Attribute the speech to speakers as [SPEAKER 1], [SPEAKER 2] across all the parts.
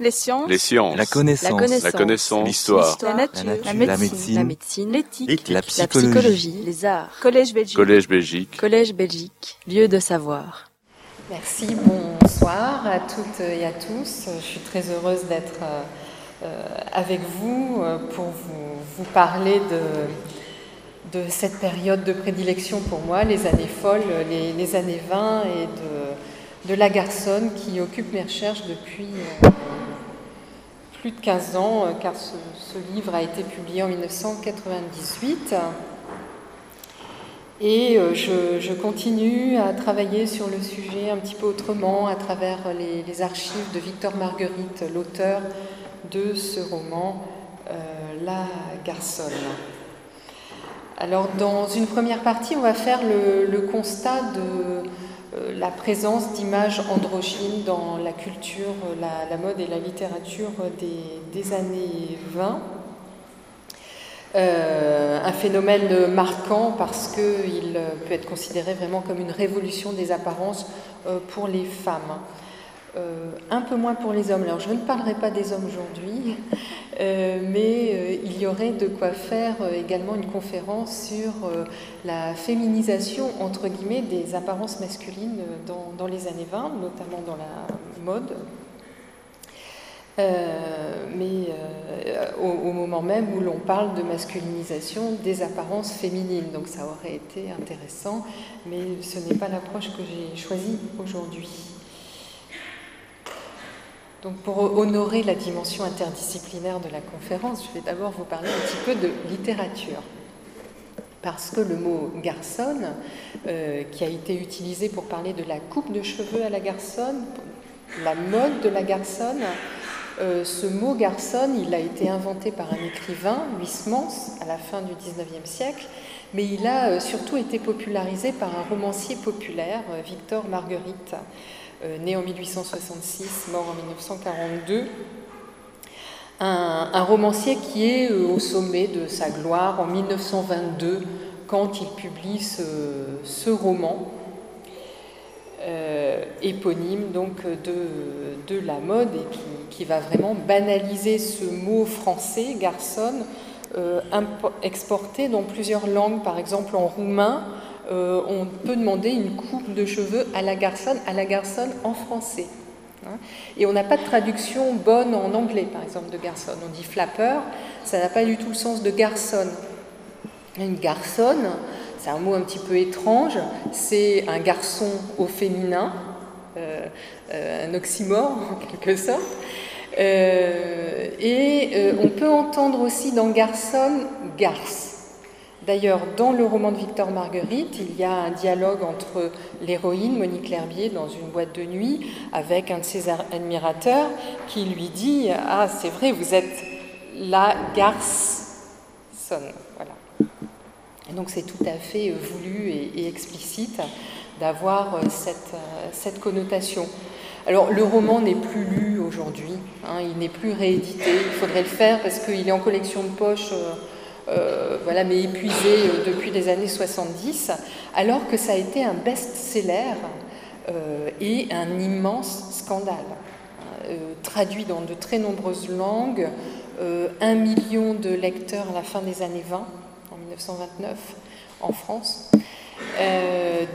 [SPEAKER 1] Les sciences.
[SPEAKER 2] Les sciences.
[SPEAKER 3] La connaissance.
[SPEAKER 1] La connaissance.
[SPEAKER 2] La connaissance. L'histoire.
[SPEAKER 1] La nature.
[SPEAKER 3] La
[SPEAKER 1] La
[SPEAKER 3] nature.
[SPEAKER 1] médecine.
[SPEAKER 3] La médecine.
[SPEAKER 1] L'éthique.
[SPEAKER 3] La
[SPEAKER 1] La
[SPEAKER 3] psychologie.
[SPEAKER 1] Les arts. Collège Belgique.
[SPEAKER 2] Collège Belgique.
[SPEAKER 1] Collège Belgique. Lieu de savoir.
[SPEAKER 4] Merci, bonsoir à toutes et à tous. Je suis très heureuse d'être euh, euh, avec vous euh, pour vous, vous parler de, de cette période de prédilection pour moi, les années folles, les, les années 20 et de, de la garçonne qui occupe mes recherches depuis plus de 15 ans, euh, car ce, livre a été publié en 1998. Et euh, je, continue à travailler sur le sujet un petit peu autrement à travers les, archives de Victor Marguerite, l'auteur de ce roman euh, La Garçonne. Alors dans une première partie, on va faire le, constat de la présence d'images androgynes dans la culture, la, la, mode et la littérature des, années 20. Euh, un phénomène marquant parce qu'il peut être considéré vraiment comme une révolution des apparences euh, pour les femmes. Euh, un peu moins pour les hommes. Alors je ne parlerai pas des hommes aujourd'hui, mais il y aurait de quoi faire également une conférence sur la féminisation entre guillemets des apparences masculines dans, les années 20, notamment dans la mode, euh, mais euh, au, moment même où l'on parle de masculinisation des apparences féminines. Donc ça aurait été intéressant, mais ce n'est pas l'approche que j'ai choisie aujourd'hui. Donc pour honorer la dimension interdisciplinaire de la conférence, je vais d'abord vous parler un petit peu de littérature. Parce que le mot garçonne, euh, qui a été utilisé pour parler de la coupe de cheveux à la garçonne, la mode de la garçonne, euh, ce mot garçonne, il a été inventé par un écrivain, Huysmans, à la fin du XIXe siècle, mais il a euh, surtout été popularisé par un romancier populaire, Victor Marguerite, né en 1866, mort en 1942. Un, romancier qui est au sommet de sa gloire en 1922, quand il publie ce, roman, euh, éponyme donc de, la mode et qui, qui, va vraiment banaliser ce mot français, garçonne, euh, exporté dans plusieurs langues, par exemple en roumain, euh, on peut demander une coupe de cheveux à la garçonne, à la garçonne en français. Hein et on n'a pas de traduction bonne en anglais, par exemple, de garçonne. On dit flapper, ça n'a pas du tout le sens de garçonne. Une garçonne, c'est un mot un petit peu étrange, c'est un garçon au féminin, euh, euh, un oxymore en quelque sorte. Et on peut entendre aussi dans garçonne garce. D'ailleurs, dans le roman de Victor Marguerite, il y a un dialogue entre l'héroïne, Monique L'Herbier, dans une boîte de nuit, avec un de ses admirateurs qui lui dit Ah, c'est vrai, vous êtes la garçonne. Voilà. Et donc c'est tout à fait voulu et, explicite d'avoir cette, cette, connotation. Alors le roman n'est plus lu aujourd'hui, hein, il n'est plus réédité, il faudrait le faire parce qu'il est en collection de poche, euh, euh, voilà, mais épuisé euh, depuis les années 70, alors que ça a été un best-seller euh, et un immense scandale. traduit dans de très nombreuses langues, un million de lecteurs à la fin des années 20, 1929 en France,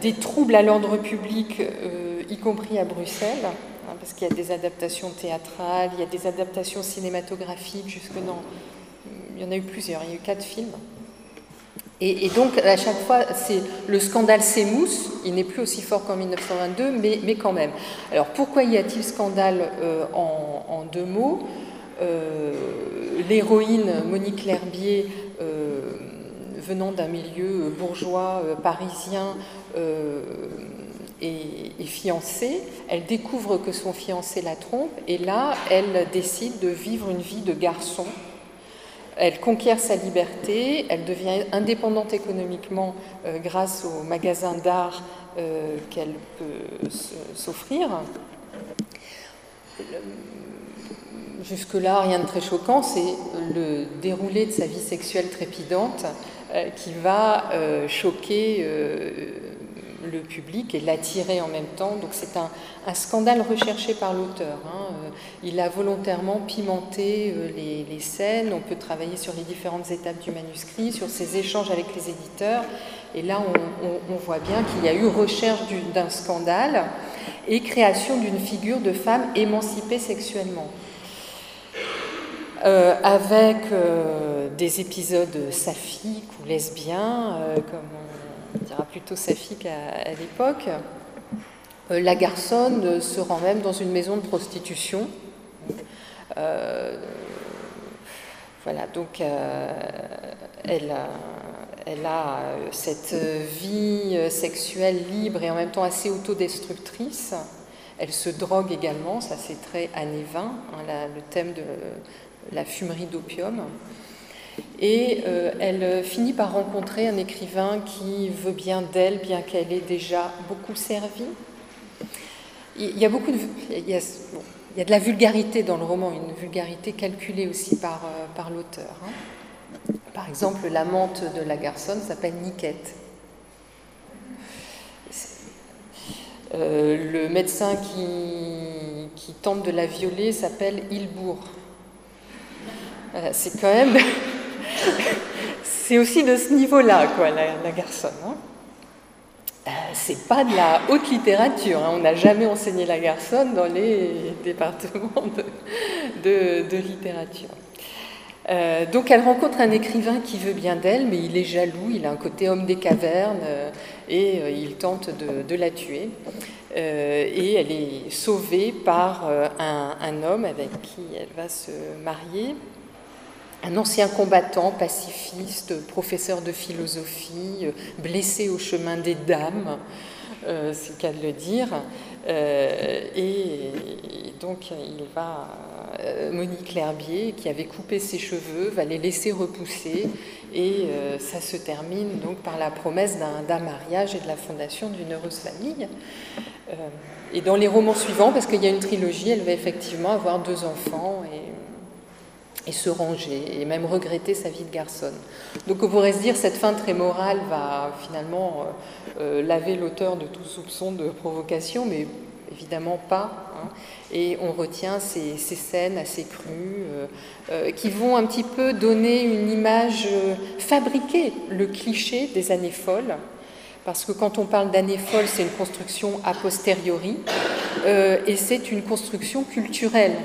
[SPEAKER 4] des troubles à l'ordre public, y compris à Bruxelles, hein, parce qu'il y a des adaptations théâtrales, il y a des adaptations cinématographiques, jusque dans... Il y en a eu plusieurs, il y a eu quatre films. Et, donc, à chaque fois, le scandale s'émousse, il n'est plus aussi fort qu'en 1922, mais, quand même. Alors, pourquoi y a-t-il scandale euh, en, deux mots? L'héroïne Monique L'Herbier venant d'un milieu bourgeois euh, parisien euh, et, et, fiancée, elle découvre que son fiancé la trompe et là, elle décide de vivre une vie de garçon. Elle conquiert sa liberté, elle devient indépendante économiquement euh, grâce aux magasins d'art euh, qu'elle peut s'offrir. Jusque-là, rien de très choquant, c'est le déroulé de sa vie sexuelle trépidante euh, qui va euh, choquer euh, le public et l'attirer en même temps. Donc c'est un, scandale recherché par l'auteur. Hein. Euh, il a volontairement pimenté euh, les, scènes. On peut travailler sur les différentes étapes du manuscrit, sur ses échanges avec les éditeurs. Et là, on, voit bien qu'il y a eu recherche d'un scandale et création d'une figure de femme émancipée sexuellement. Euh, avec des épisodes saphiques ou lesbiens, comme dira plutôt saphiques à l'époque. Euh, la garçonne se rend même dans une maison de prostitution. Euh, voilà, donc euh, elle, a, cette vie sexuelle libre et en même temps assez autodestructrice. Elle se drogue également, ça c'est très années 20, hein, le thème de la fumerie d'opium. Et elle finit par rencontrer un écrivain qui veut bien d'elle, bien qu'elle ait déjà beaucoup servi, il y a beaucoup de, il y a, de la vulgarité dans le roman, une vulgarité calculée aussi par, euh, par l'auteur. Hein. Par exemple, l'amante de la garçonne s'appelle Niquette. Euh, le médecin qui, qui, tente de la violer s'appelle Ilbourg. c'est quand même. c'est aussi de ce niveau-là, quoi, la, la garçonne. Hein. Euh, c'est pas de la haute littérature. Hein. On n'a jamais enseigné la garçonne dans les départements de, littérature. Euh, donc elle rencontre un écrivain qui veut bien d'elle, mais il est jaloux, il a un côté homme des cavernes euh, et il tente de, la tuer. et elle est sauvée par un, homme avec qui elle va se marier un ancien combattant, pacifiste, professeur de philosophie, euh, blessé au chemin des dames, euh, c'est le cas de le dire. Euh, et, donc il va, Monique L'Herbier, qui avait coupé ses cheveux, va les laisser repousser, et ça se termine donc par la promesse d'un mariage et de la fondation d'une heureuse famille. et dans les romans suivants, parce qu'il y a une trilogie, elle va effectivement avoir deux enfants et se ranger, et même regretter sa vie de garçonne. Donc on pourrait se dire cette fin très morale va finalement euh, euh, laver l'auteur de tout soupçon de provocation, mais évidemment pas. Hein. Et on retient ces, scènes assez crues euh, qui vont un petit peu donner une image, fabriquer le cliché des années folles. Parce que quand on parle d'années folles, c'est une construction a posteriori et c'est une construction culturelle.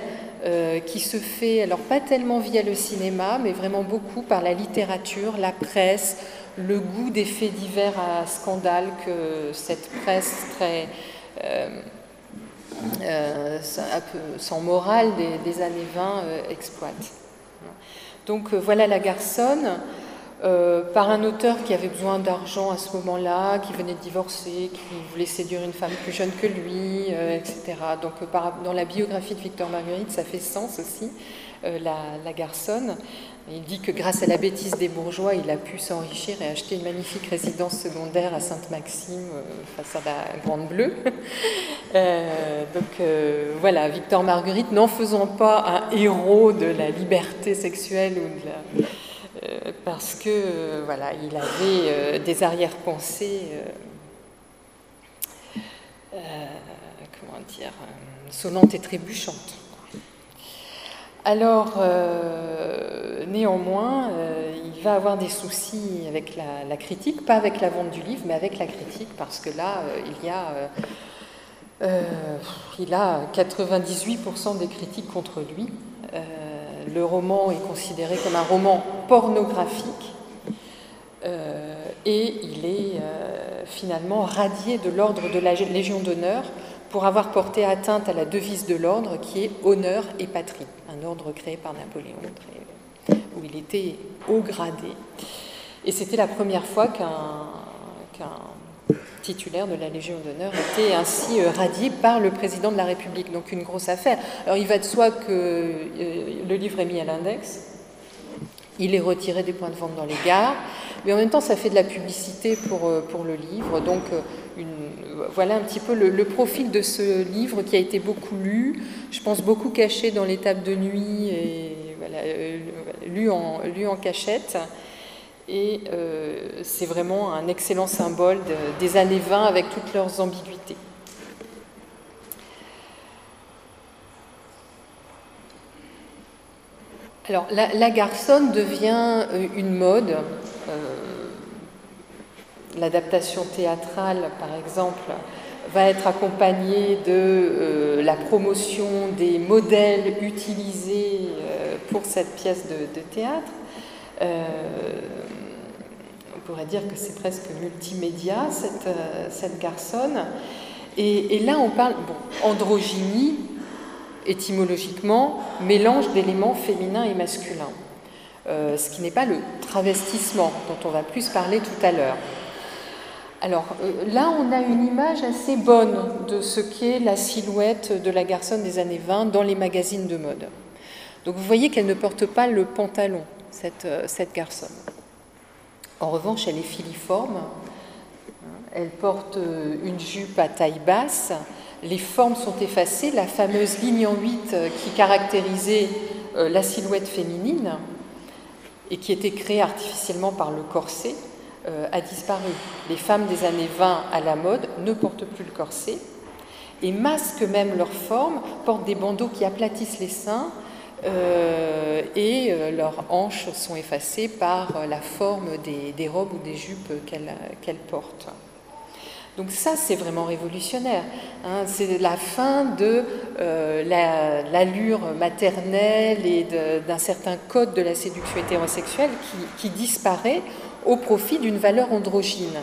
[SPEAKER 4] Euh, qui se fait, alors pas tellement via le cinéma, mais vraiment beaucoup par la littérature, la presse, le goût des faits divers à scandale que cette presse très euh, euh, sans morale des, années 20 exploite. Donc voilà la garçonne. Euh, par un auteur qui avait besoin d'argent à ce moment-là, qui venait de divorcer, qui voulait séduire une femme plus jeune que lui, euh, etc. Donc euh, dans la biographie de Victor Marguerite, ça fait sens aussi, la, garçonne. Il dit que grâce à la bêtise des bourgeois, il a pu s'enrichir et acheter une magnifique résidence secondaire à Sainte-Maxime, face à la Grande Bleue. donc voilà, Victor Marguerite, n'en faisant pas un héros de la liberté sexuelle ou de la parce que euh, voilà, il avait euh, des arrière-pensées, comment dire, sonnantes et trébuchantes. Alors, néanmoins, il va avoir des soucis avec la, critique, pas avec la vente du livre, mais avec la critique, parce que là, il y a, il a 98% des critiques contre lui le roman est considéré comme un roman pornographique euh, et il est euh, finalement radié de l'ordre de la Légion d'honneur pour avoir porté atteinte à la devise de l'ordre qui est honneur et patrie, un ordre créé par Napoléon où il était haut gradé. Et c'était la première fois qu'un titulaire de la Légion d'honneur, était ainsi euh, radié par le président de la République. Donc une grosse affaire. Alors il va de soi que euh, le livre est mis à l'index, il est retiré des points de vente dans les gares, mais en même temps ça fait de la publicité pour, euh, pour le livre. Donc voilà un petit peu le, profil de ce livre qui a été beaucoup lu, je pense beaucoup caché dans les tables de nuit voilà, lu, en, lu en cachette Et c'est vraiment un excellent symbole des années 20 avec toutes leurs ambiguïtés. Alors, la, garçonne devient euh, une mode. Euh, l'adaptation théâtrale, par exemple, va être accompagnée de euh, la promotion des modèles utilisés pour cette pièce de, théâtre. Pourrait dire que c'est presque multimédia, cette, cette garçonne. Et, là, on parle, bon, androgynie, étymologiquement mélange d'éléments féminins et masculins, euh, ce qui n'est pas le travestissement dont on va plus parler tout à l'heure. Alors euh, là, on a une image assez bonne de ce qu'est la silhouette de la garçonne des années 20 dans les magazines de mode. Donc vous voyez qu'elle ne porte pas le pantalon, cette, euh, cette garçonne. En revanche, elle est filiforme. Elle porte une jupe à taille basse les formes sont effacées, la fameuse ligne en 8 euh, qui caractérisait euh, la silhouette féminine et qui était créée artificiellement par le corset euh, a disparu. Les femmes des années 20 à la mode ne portent plus le corset et masquent même leur forme, portent des bandeaux qui aplatissent les seins et leurs hanches sont effacées par la forme des, robes ou des jupes qu'elles portent. Donc ça, c'est vraiment révolutionnaire. Hein. C'est la fin de euh, l'allure maternelle et d'un certain code de la séduction hétérosexuelle qui, disparaît au profit d'une valeur androgyne.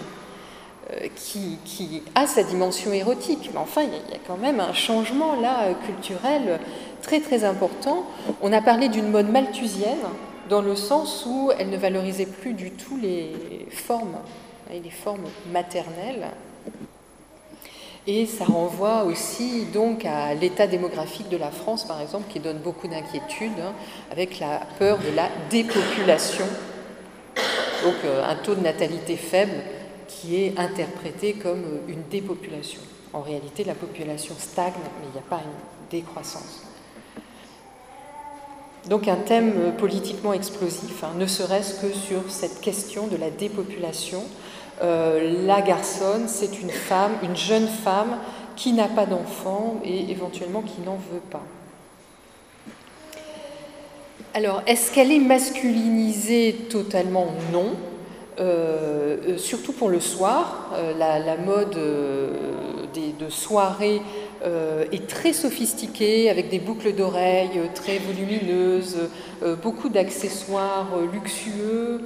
[SPEAKER 4] Euh, qui, a sa dimension érotique. Mais enfin, il y, a quand même un changement là culturel très très important. On a parlé d'une mode malthusienne dans le sens où elle ne valorisait plus du tout les formes, hein, les formes maternelles et ça renvoie aussi donc à l'état démographique de la France, par exemple, qui donne beaucoup d'inquiétudes, hein, avec la peur de la dépopulation, donc euh, un taux de natalité faible qui est interprété comme une dépopulation. En réalité, la population stagne, mais il n'y a pas une décroissance. Donc un thème politiquement explosif, hein, ne serait-ce que sur cette question de la dépopulation, euh, la garçonne, c'est une femme, une jeune femme qui n'a pas d'enfant et éventuellement qui n'en veut pas. Alors, est-ce qu'elle est masculinisée? Totalement Non. Euh, euh, surtout pour le soir, la, mode de soirée est très sophistiquée, avec des boucles d'oreilles très volumineuses, beaucoup d'accessoires luxueux.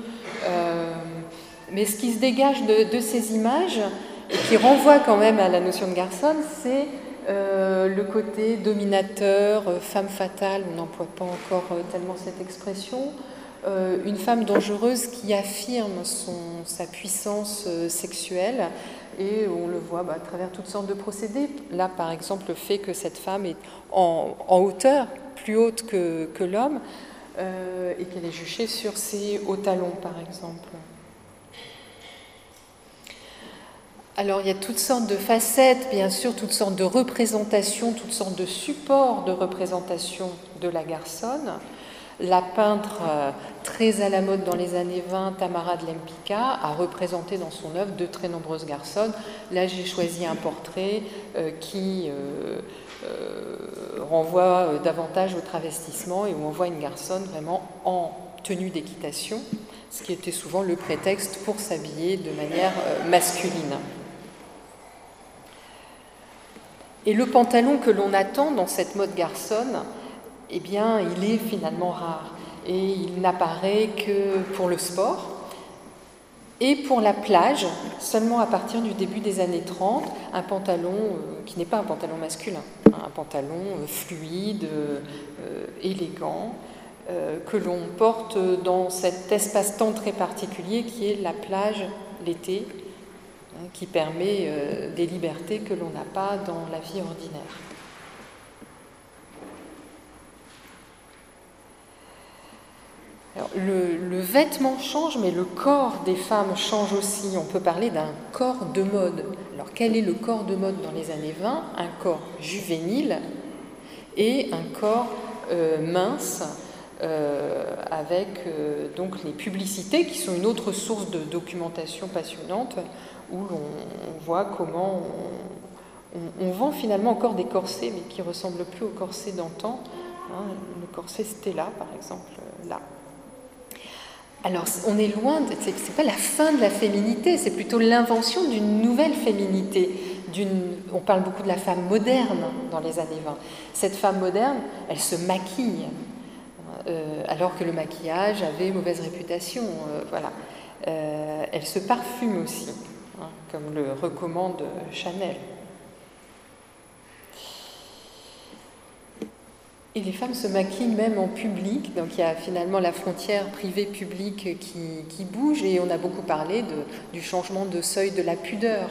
[SPEAKER 4] Mais ce qui se dégage de, ces images, qui renvoie quand même à la notion de garçonne, c'est euh, le côté dominateur, euh, femme fatale, on n'emploie pas encore euh, tellement cette expression, une femme dangereuse qui affirme sa puissance sexuelle, et on le voit bah, à travers toutes sortes de procédés. Là, par exemple, le fait que cette femme est en, hauteur, plus haute que, que l'homme, et qu'elle est juchée sur ses hauts talons, par exemple. Alors il y a toutes sortes de facettes, bien sûr, toutes sortes de représentations, toutes sortes de supports de représentation de la garçonne. La peintre euh, très à la mode dans les années 20, Tamara de Lempicka, a représenté dans son œuvre de très nombreuses garçonnes. Là, j'ai choisi un portrait euh, qui euh, renvoie davantage au travestissement et où on voit une garçonne vraiment en tenue d'équitation, ce qui était souvent le prétexte pour s'habiller de manière masculine. Et le pantalon que l'on attend dans cette mode garçonne, eh bien, il est finalement rare. Et il n'apparaît que pour le sport et pour la plage, seulement à partir du début des années 30, un pantalon euh, qui n'est pas un pantalon masculin, hein, un pantalon euh, fluide, euh, élégant, que l'on porte dans cet espace-temps très particulier qui est la plage l'été, Hein, qui permet des libertés que l'on n'a pas dans la vie ordinaire. Le, vêtement change, mais le corps des femmes change aussi. On peut parler d'un corps de mode. Alors quel est le corps de mode dans les années 20 Un corps juvénile et un corps euh, mince, avec donc les publicités qui sont une autre source de documentation passionnante où l'on voit comment on, vend finalement encore des corsets mais qui ressemblent plus aux corsets d'antan. Hein, le corset Stella par exemple là. Alors, on est loin, ce n'est pas la fin de la féminité, c'est plutôt l'invention d'une nouvelle féminité. On parle beaucoup de la femme moderne dans les années 20. Cette femme moderne, elle se maquille, euh, alors que le maquillage avait mauvaise réputation. Euh, voilà. Euh, elle se parfume aussi, hein, comme le recommande Chanel. Et les femmes se maquillent même en public, donc il y a finalement la frontière privée-publique qui, bouge, et on a beaucoup parlé du changement de seuil de la pudeur.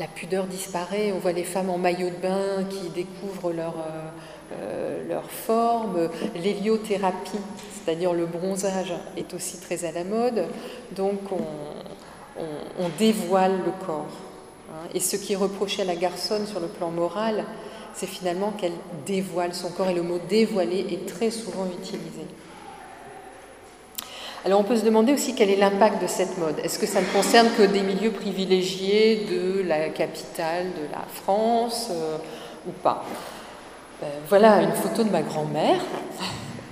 [SPEAKER 4] La, pudeur disparaît, on voit les femmes en maillot de bain qui découvrent leur, euh, euh, leur forme, l'héliothérapie, c'est-à-dire le bronzage, est aussi très à la mode, donc on, on, dévoile le corps. Et ce qui est reproché à la garçonne sur le plan moral, c'est finalement qu'elle dévoile son corps et le mot dévoiler est très souvent utilisé. Alors on peut se demander aussi quel est l'impact de cette mode. Est-ce que ça ne concerne que des milieux privilégiés de la capitale de la France euh, ou pas? Euh, Voilà une photo de ma grand-mère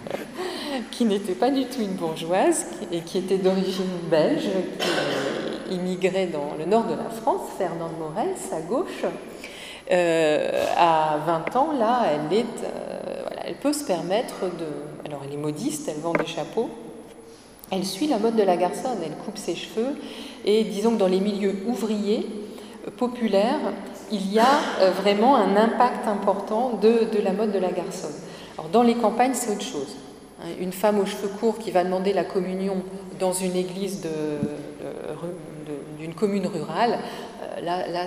[SPEAKER 4] qui n'était pas du tout une bourgeoise et qui était d'origine belge, qui immigrait dans le nord de la France, Fernande Morel, à gauche. Euh, à 20 ans, là, euh, elle peut se permettre de... Alors elle est modiste, elle vend des chapeaux, elle suit la mode de la garçonne, elle coupe ses cheveux, et disons que dans les milieux ouvriers, euh, populaires, il y a vraiment un impact important de, de la mode de la garçonne. Alors dans les campagnes, c'est autre chose. Hein. Une femme aux cheveux courts qui va demander la communion dans une église d'une commune rurale, là,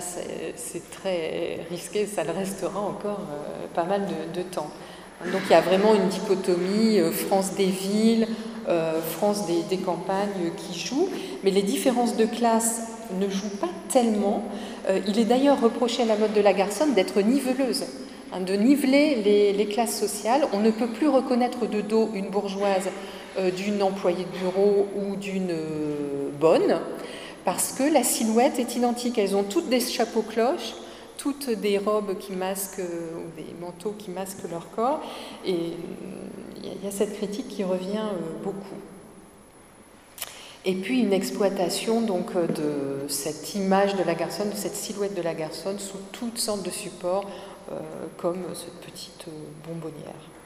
[SPEAKER 4] c'est très risqué, ça le restera encore euh, pas mal de, temps. Donc il y a vraiment une dichotomie euh, France des villes, euh, France des, campagnes qui joue, mais les différences de classe ne jouent pas tellement. il est d'ailleurs reproché à la mode de la garçonne d'être niveleuse, hein, de niveler les, classes sociales. On ne peut plus reconnaître de dos une bourgeoise d'une employée de bureau ou d'une bonne parce que la silhouette est identique. Elles ont toutes des chapeaux cloches, toutes des robes qui masquent, ou des manteaux qui masquent leur corps, et il y a cette critique qui revient euh, beaucoup. Et puis une exploitation donc euh, de cette image de la garçonne, de cette silhouette de la garçonne sous toutes sortes de supports, euh, comme cette petite bonbonnière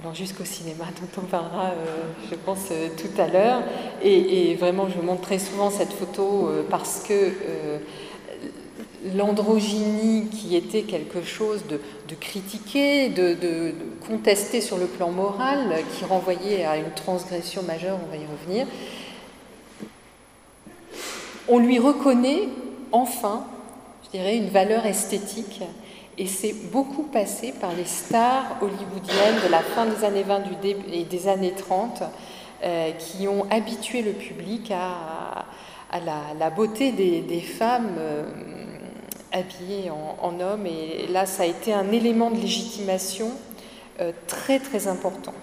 [SPEAKER 4] alors jusqu'au cinéma, dont on parlera, euh, je pense, euh, tout à l'heure. Et, vraiment, je montre très souvent cette photo euh, parce que l'androgynie, qui était quelque chose de, critiqué, de, de, contesté sur le plan moral, qui renvoyait à une transgression majeure, on va y revenir, on lui reconnaît enfin, je dirais, une valeur esthétique et c'est beaucoup passé par les stars hollywoodiennes de la fin des années 20 et des années 30 euh, qui ont habitué le public à, la, beauté des, femmes euh, habillées en, hommes. Et là, ça a été un élément de légitimation euh, très très important.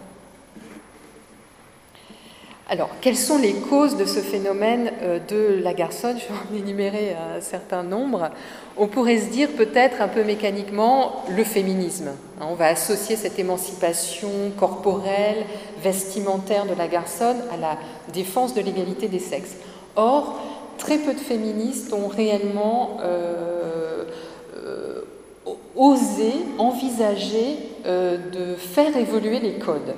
[SPEAKER 4] Alors, quelles sont les causes de ce phénomène de la garçonne? Je vais en énumérer un certain nombre. On pourrait se dire peut-être un peu mécaniquement le féminisme. Hein, on va associer cette émancipation corporelle, vestimentaire de la garçonne à la défense de l'égalité des sexes. Or, très peu de féministes ont réellement euh, euh, osé envisager de faire évoluer les codes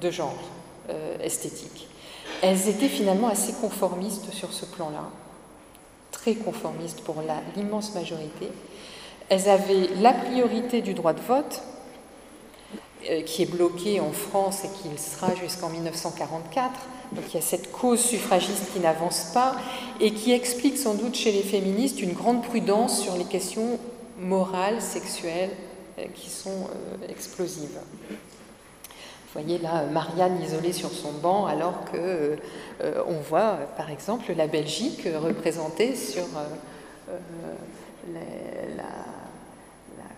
[SPEAKER 4] de genre esthétique elles étaient finalement assez conformistes sur ce plan-là, très conformistes pour l'immense majorité. Elles avaient la priorité du droit de vote, euh, qui est bloqué en France et qui sera jusqu'en 1944. Donc il y a cette cause suffragiste qui n'avance pas et qui explique sans doute chez les féministes une grande prudence sur les questions morales, sexuelles, euh, qui sont euh, explosives. Vous voyez là Marianne isolée sur son banc, alors que euh, on voit par exemple la Belgique représentée sur euh, euh, la,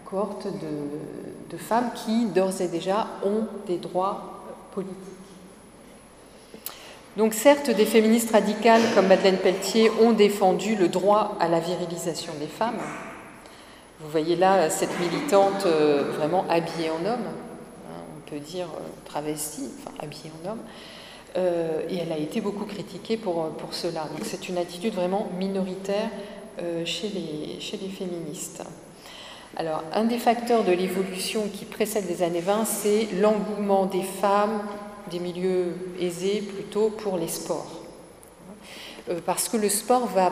[SPEAKER 4] cohorte de, femmes qui, d'ores et déjà, ont des droits politiques. Donc certes, des féministes radicales comme Madeleine Pelletier ont défendu le droit à la virilisation des femmes. Vous voyez là cette militante vraiment habillée en homme, peut dire euh, travestie, enfin habillée en homme, euh, et elle a été beaucoup critiquée pour, pour cela. Donc c'est une attitude vraiment minoritaire chez, les, chez les féministes. Alors, un des facteurs de l'évolution qui précède les années 20, c'est l'engouement des femmes, des milieux aisés plutôt, pour les sports. Euh, parce que le sport va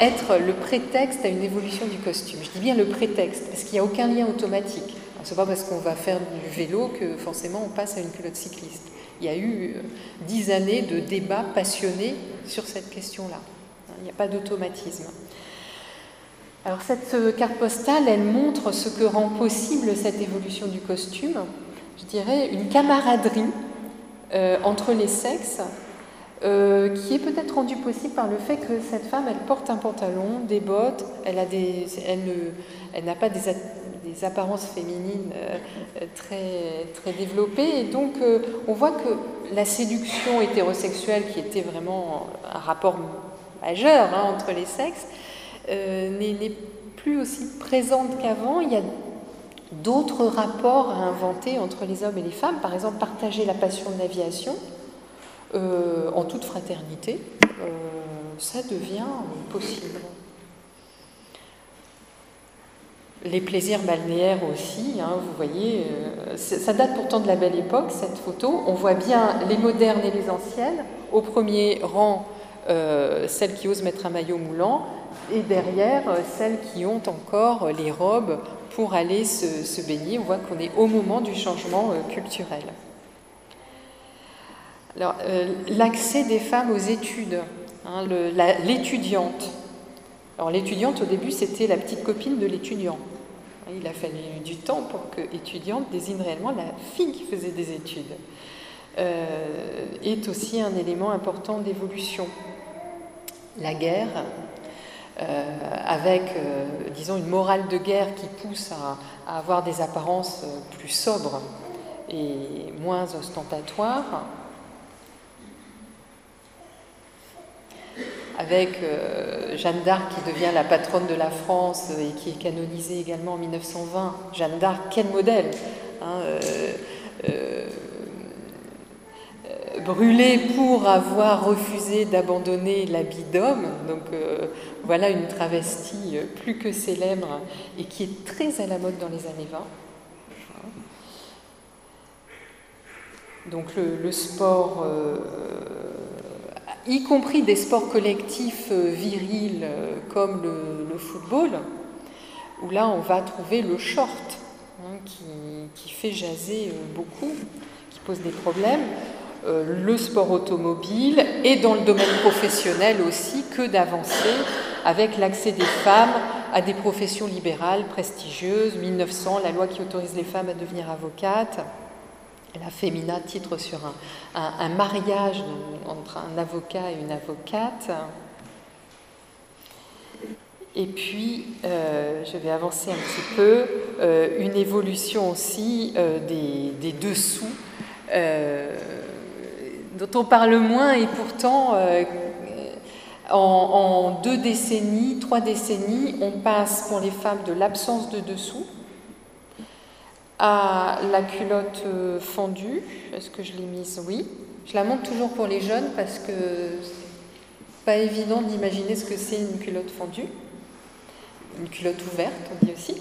[SPEAKER 4] être le prétexte à une évolution du costume. Je dis bien le prétexte, parce qu'il n'y a aucun lien automatique. Ce n'est pas parce qu'on va faire du vélo que forcément on passe à une culotte cycliste. Il y a eu euh, dix années de débats passionnés sur cette question-là. Il n'y a pas d'automatisme. Alors cette euh, carte postale, elle montre ce que rend possible cette évolution du costume. Je dirais une camaraderie euh, entre les sexes qui est peut-être rendue possible par le fait que cette femme, elle porte un pantalon, des bottes, elle, n'a pas des, des, apparences féminines très, très développées. Et donc on voit que la séduction hétérosexuelle, qui était vraiment un rapport majeur hein, entre les sexes, euh, n'est plus aussi présente qu'avant. Il y a d'autres rapports à inventer entre les hommes et les femmes. Par exemple, partager la passion de l'aviation euh, en toute fraternité, euh, ça devient possible. Les plaisirs balnéaires aussi, hein, vous voyez, ça date pourtant de la belle époque, cette photo. On voit bien les modernes et les anciennes. Au premier rang, celles qui osent mettre un maillot moulant, et derrière euh, celles qui ont encore les robes pour aller se, baigner. On voit qu'on est au moment du changement euh, culturel. Alors, euh, l'accès des femmes aux études, hein, l'étudiante. Alors, l'étudiante, au début, c'était la petite copine de l'étudiant. Il a fallu du temps pour que étudiante désigne réellement la fille qui faisait des études. est aussi un élément important d'évolution. La guerre, euh, avec, euh, disons, une morale de guerre qui pousse à, avoir des apparences euh, plus sobres et moins ostentatoires. Avec Jeanne d'Arc qui devient la patronne de la France et qui est canonisée également en 1920. Jeanne d'Arc, quel modèle hein, brûlée pour avoir refusé d'abandonner l'habit d'homme. Donc euh, voilà une travestie euh, plus que célèbre et qui est très à la mode dans les années 20. Donc le, sport, euh, y compris des sports collectifs virils comme le, football, où là on va trouver le short hein, qui, fait jaser beaucoup, qui pose des problèmes. Euh, le sport automobile et dans le domaine professionnel aussi que d'avancer avec l'accès des femmes à des professions libérales prestigieuses. 1900, la loi qui autorise les femmes à devenir avocates. La Femina titre sur un, mariage entre un avocat et une avocate. Et puis, euh, je vais avancer un petit peu, euh, une évolution aussi des, dessous dont on parle moins et pourtant euh, en, deux décennies, trois décennies, on passe pour les femmes de l'absence de dessous à la culotte euh, fendue. Est-ce que je l'ai mise? Oui. Je la montre toujours pour les jeunes parce que c'est pas évident d'imaginer ce que c'est une culotte fendue. Une culotte ouverte, on dit aussi.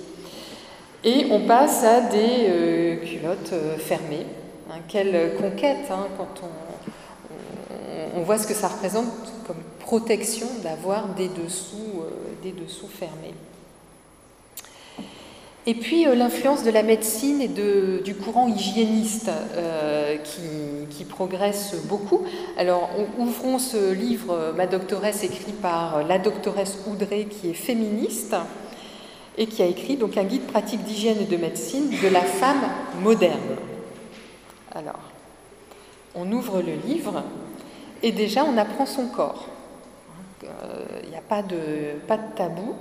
[SPEAKER 4] Et on passe à des euh, culottes fermées. Hein, quelle conquête hein, quand on, voit ce que ça représente comme protection d'avoir des dessous, euh, des dessous fermés. Et puis euh, l'influence de la médecine et du courant hygiéniste euh, qui, progresse beaucoup. Alors ouvrons ce livre, Ma doctoresse, écrit par la doctoresse Oudré, qui est féministe et qui a écrit donc un guide pratique d'hygiène et de médecine de la femme moderne. Alors, on ouvre le livre et déjà, on apprend son corps. Il euh, n'y a pas de tabou.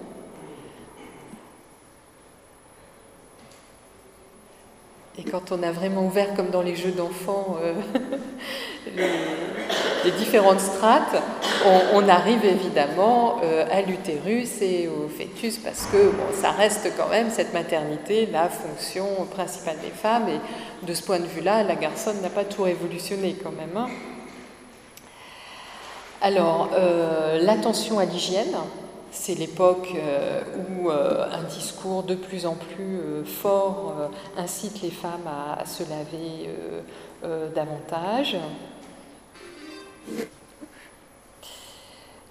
[SPEAKER 4] Et quand on a vraiment ouvert, comme dans les jeux d'enfants, euh, les, différentes strates, on, arrive évidemment euh, à l'utérus et au fœtus parce que ça reste quand même cette maternité la fonction principale des femmes. Et de ce point de vue-là, la garçonne n'a pas tout révolutionné quand même. Hein. Alors, euh, l'attention à l'hygiène, c'est l'époque euh, où euh, un discours de plus en plus euh, fort incite les femmes à, se laver davantage.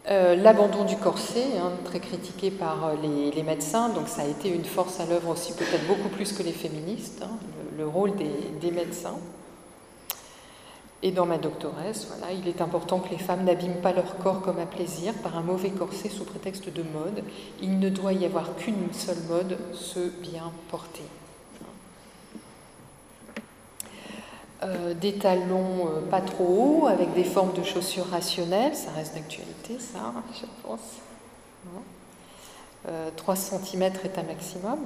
[SPEAKER 4] L'abandon du corset, hein, très critiqué par les, médecins, donc ça a été une force à l'œuvre aussi, peut-être beaucoup plus que les féministes, hein, le, rôle des médecins. Et dans ma doctoresse, voilà, il est important que les femmes n'abîment pas leur corps comme un plaisir par un mauvais corset sous prétexte de mode. Il ne doit y avoir qu'une seule mode, se bien porter. Euh, des talons euh, pas trop hauts, avec des formes de chaussures rationnelles, ça reste d'actualité, ça, je pense. 3 cm est un maximum.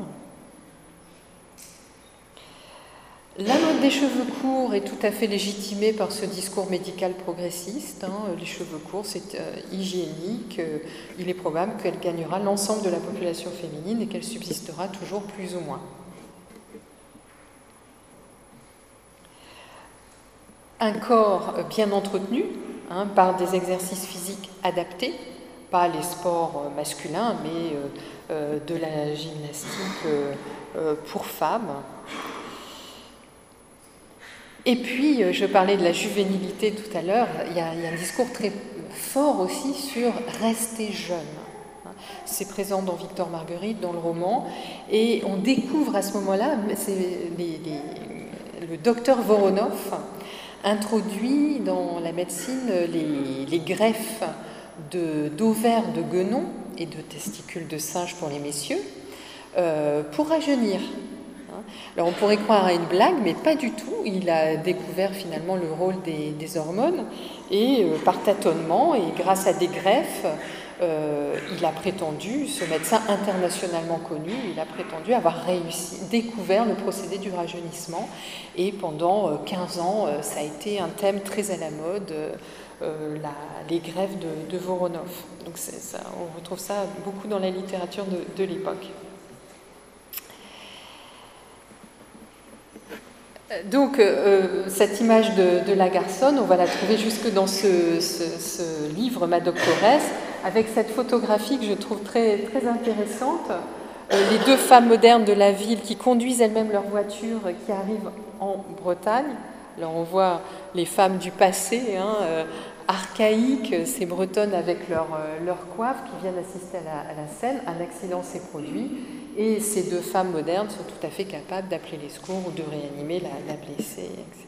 [SPEAKER 4] La mode des cheveux courts est tout à fait légitimée par ce discours médical progressiste. Hein. Les cheveux courts, c'est euh, hygiénique. Euh, il est probable qu'elle gagnera l'ensemble de la population féminine et qu'elle subsistera toujours plus ou moins. Un corps bien entretenu hein, par des exercices physiques adaptés, pas les sports euh, masculins, mais de la gymnastique pour femmes et puis, euh, je parlais de la juvénilité tout à l'heure, il, y a un discours très fort aussi sur rester jeune. C'est présent dans Victor Marguerite, dans le roman, et on découvre à ce moment-là, le docteur Voronov introduit dans la médecine les, greffes d'ovaires de, de guenon et de testicules de singe pour les messieurs euh, pour rajeunir. Alors on pourrait croire à une blague, mais pas du tout. Il a découvert finalement le rôle des, hormones et euh, par tâtonnement et grâce à des greffes, euh, il a prétendu, ce médecin internationalement connu, il a prétendu avoir réussi, découvert le procédé du rajeunissement. Et pendant 15 euh, ans, ça a été un thème très à la mode. les greffes de, Voronov. Donc on retrouve ça beaucoup dans la littérature de l'époque. Donc, euh, cette image de, la garçonne, on va la trouver jusque dans ce, livre, Ma doctoresse, avec cette photographie que je trouve très, très intéressante. Euh, les deux femmes modernes de la ville qui conduisent elles-mêmes leur voiture, qui arrivent en Bretagne. Alors, on voit les femmes du passé, hein, euh, archaïques, ces bretonnes avec leur, leur coiffe, qui viennent assister à la, à la scène. Un accident s'est produit et ces deux femmes modernes sont tout à fait capables d'appeler les secours ou de réanimer la, blessée, etc.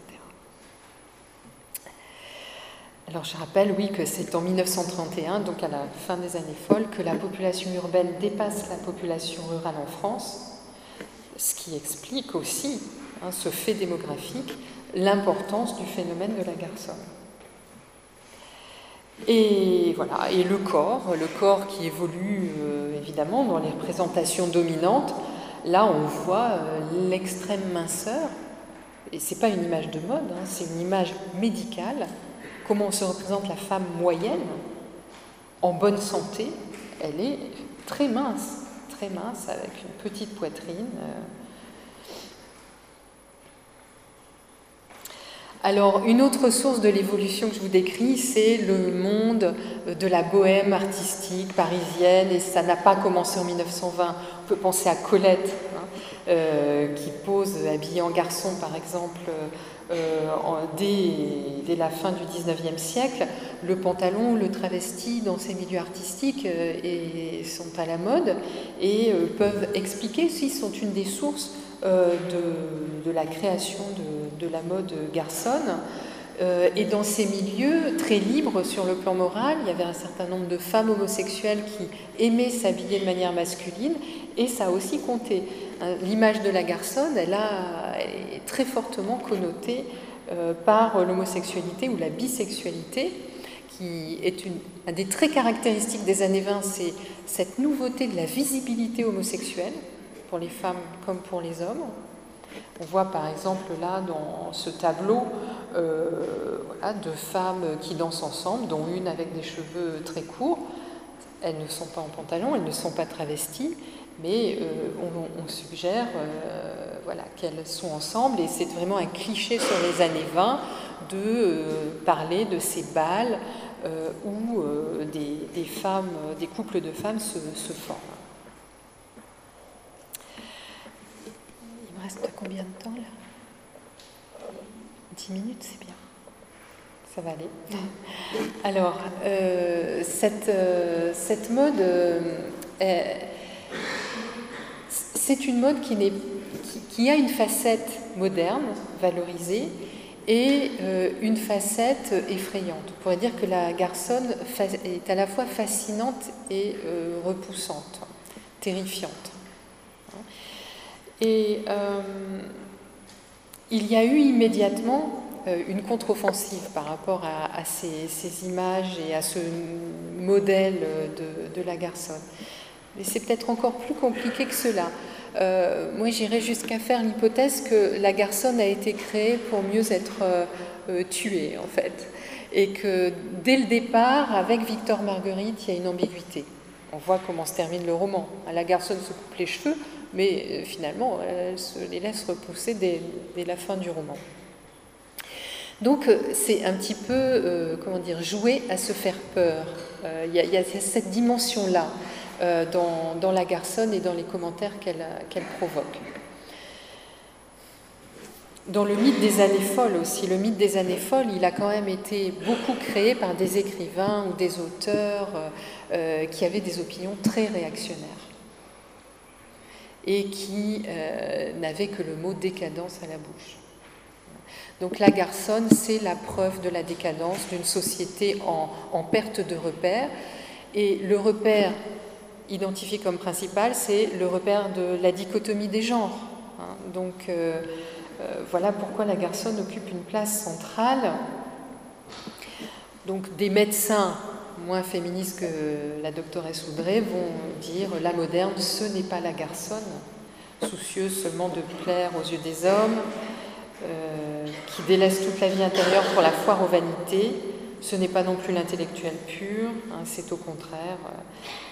[SPEAKER 4] Alors je rappelle, oui, que c'est en 1931, donc à la fin des années folles, que la population urbaine dépasse la population rurale en France, ce qui explique aussi hein, ce fait démographique, l'importance du phénomène de la garçonne. Et voilà, et le corps, le corps qui évolue euh, évidemment dans les représentations dominantes, là on voit euh, l'extrême minceur, et c'est pas une image de mode, hein, c'est une image médicale, comment se représente la femme moyenne, en bonne santé, elle est très mince, très mince, avec une petite poitrine. Euh, Alors, une autre source de l'évolution que je vous décris, c'est le monde de la bohème artistique parisienne, et ça n'a pas commencé en 1920. On peut penser à Colette, hein, euh, qui pose habillée en garçon, par exemple, euh, dès, la fin du 19e siècle. Le pantalon, le travesti dans ces milieux artistiques euh, et sont à la mode et peuvent expliquer, aussi, sont une des sources de, la création de, la mode garçonne. Euh, et dans ces milieux très libres sur le plan moral, il y avait un certain nombre de femmes homosexuelles qui aimaient s'habiller de manière masculine, et ça a aussi compté. Hein, l'image de la garçonne, elle, a, est très fortement connotée euh, par l'homosexualité ou la bisexualité, qui est une, un des traits caractéristiques des années 20, c'est cette nouveauté de la visibilité homosexuelle pour les femmes comme pour les hommes. On voit par exemple là dans ce tableau euh, deux femmes qui dansent ensemble, dont une avec des cheveux très courts. Elles ne sont pas en pantalon, elles ne sont pas travesties, mais euh, on, suggère euh, voilà, qu'elles sont ensemble et c'est vraiment un cliché sur les années 20 de parler de ces balles où des, femmes, des couples de femmes se, se forment. Il me reste combien de temps là? 10 minutes, c'est bien. Ça va aller. Alors, euh, cette, euh, cette, mode, euh, c'est une mode qui, qui, qui, a une facette moderne, valorisée, et une facette effrayante. On pourrait dire que la garçonne est à la fois fascinante et repoussante, terrifiante. Et il y a eu immédiatement euh, une contre-offensive par rapport à, ces, images et à ce modèle de, la garçonne. Mais c'est peut-être encore plus compliqué que cela. Euh, moi, j'irais jusqu'à faire l'hypothèse que la garçonne a été créée pour mieux être euh, tuée, en fait. Et que dès le départ, avec Victor Marguerite, il y a une ambiguïté. On voit comment se termine le roman. La garçonne se coupe les cheveux, mais finalement, elle se les laisse repousser dès la fin du roman. Donc euh, c'est un petit peu, euh, comment dire, jouer à se faire peur. Euh, il y, a cette dimension-là dans, la garçonne et dans les commentaires qu'elle provoque. Dans le mythe des années folles aussi, le mythe des années folles, il a quand même été beaucoup créé par des écrivains ou des auteurs qui avaient des opinions très réactionnaires et qui n'avaient que le mot décadence à la bouche. Donc la garçonne, c'est la preuve de la décadence d'une société en, perte de repères. Et le repère identifié comme principal, c'est le repère de la dichotomie des genres. Hein. Donc euh, euh, voilà pourquoi la garçonne occupe une place centrale. Donc des médecins moins féministes que la doctoresse Oudrey vont dire la moderne, ce n'est pas la garçonne, soucieuse seulement de plaire aux yeux des hommes, euh, qui délaisse toute la vie intérieure pour la foire aux vanités. Ce n'est pas non plus l'intellectuel pur, hein, c'est au contraire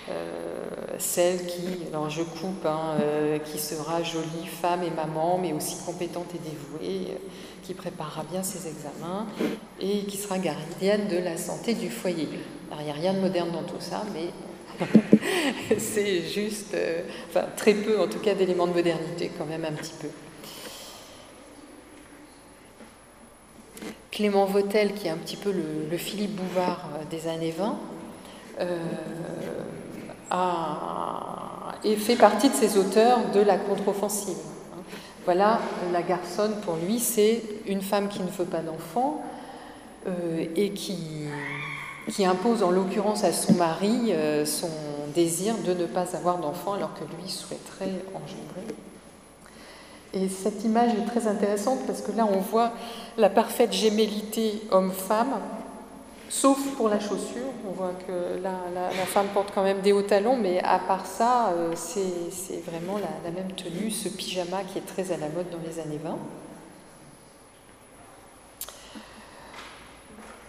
[SPEAKER 4] euh, celle qui, alors je coupe, hein, euh, qui sera jolie femme et maman, mais aussi compétente et dévouée, qui préparera bien ses examens et qui sera gardienne de la santé du foyer. Alors il n'y a rien de moderne dans tout ça, mais c'est juste, enfin très peu en tout cas d'éléments de modernité quand même un petit peu. Clément Vautel, qui est un petit peu le, Philippe Bouvard euh, des années 20, euh, et fait partie de ces auteurs de la contre-offensive. Voilà, la garçonne, pour lui, c'est une femme qui ne veut pas d'enfant euh, et qui, qui, impose en l'occurrence à son mari son désir de ne pas avoir d'enfant alors que lui souhaiterait engendrer. Et cette image est très intéressante parce que là, on voit la parfaite gémellité homme-femme, sauf pour la chaussure. On voit que là, la, femme porte quand même des hauts talons, mais à part ça, euh, c'est vraiment la, même tenue, ce pyjama qui est très à la mode dans les années 20.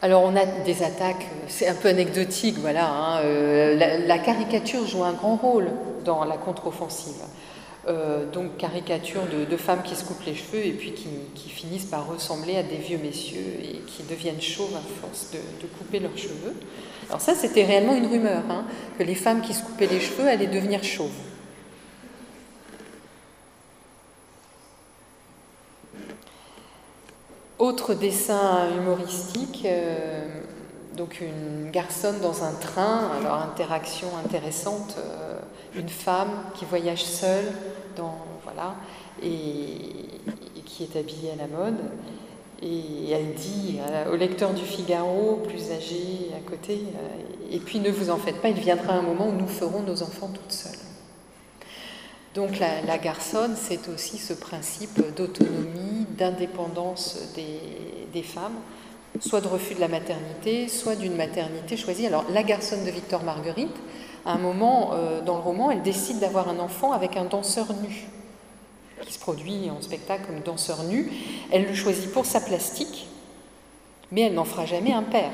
[SPEAKER 4] Alors on a des attaques, c'est un peu anecdotique, voilà. Hein, euh, la, caricature joue un grand rôle dans la contre-offensive. Euh, donc caricature de, femmes qui se coupent les cheveux et puis qui, finissent par ressembler à des vieux messieurs et qui deviennent chauves à force de, couper leurs cheveux. Alors ça, c'était réellement une rumeur, hein, que les femmes qui se coupaient les cheveux allaient devenir chauves. Autre dessin humoristique, euh, donc une garçonne dans un train, alors interaction intéressante, euh, une femme qui voyage seule voilà, et, qui est habillée à la mode. Et elle dit euh, au lecteur du Figaro, plus âgé à côté, euh, et puis ne vous en faites pas, il viendra un moment où nous ferons nos enfants toutes seules. Donc la, garçonne, c'est aussi ce principe d'autonomie, d'indépendance des, femmes, soit de refus de la maternité, soit d'une maternité choisie. Alors la garçonne de Victor Marguerite, à un moment euh, dans le roman, elle décide d'avoir un enfant avec un danseur nu, qui se produit en spectacle comme danseur nu. Elle le choisit pour sa plastique, mais elle n'en fera jamais un père.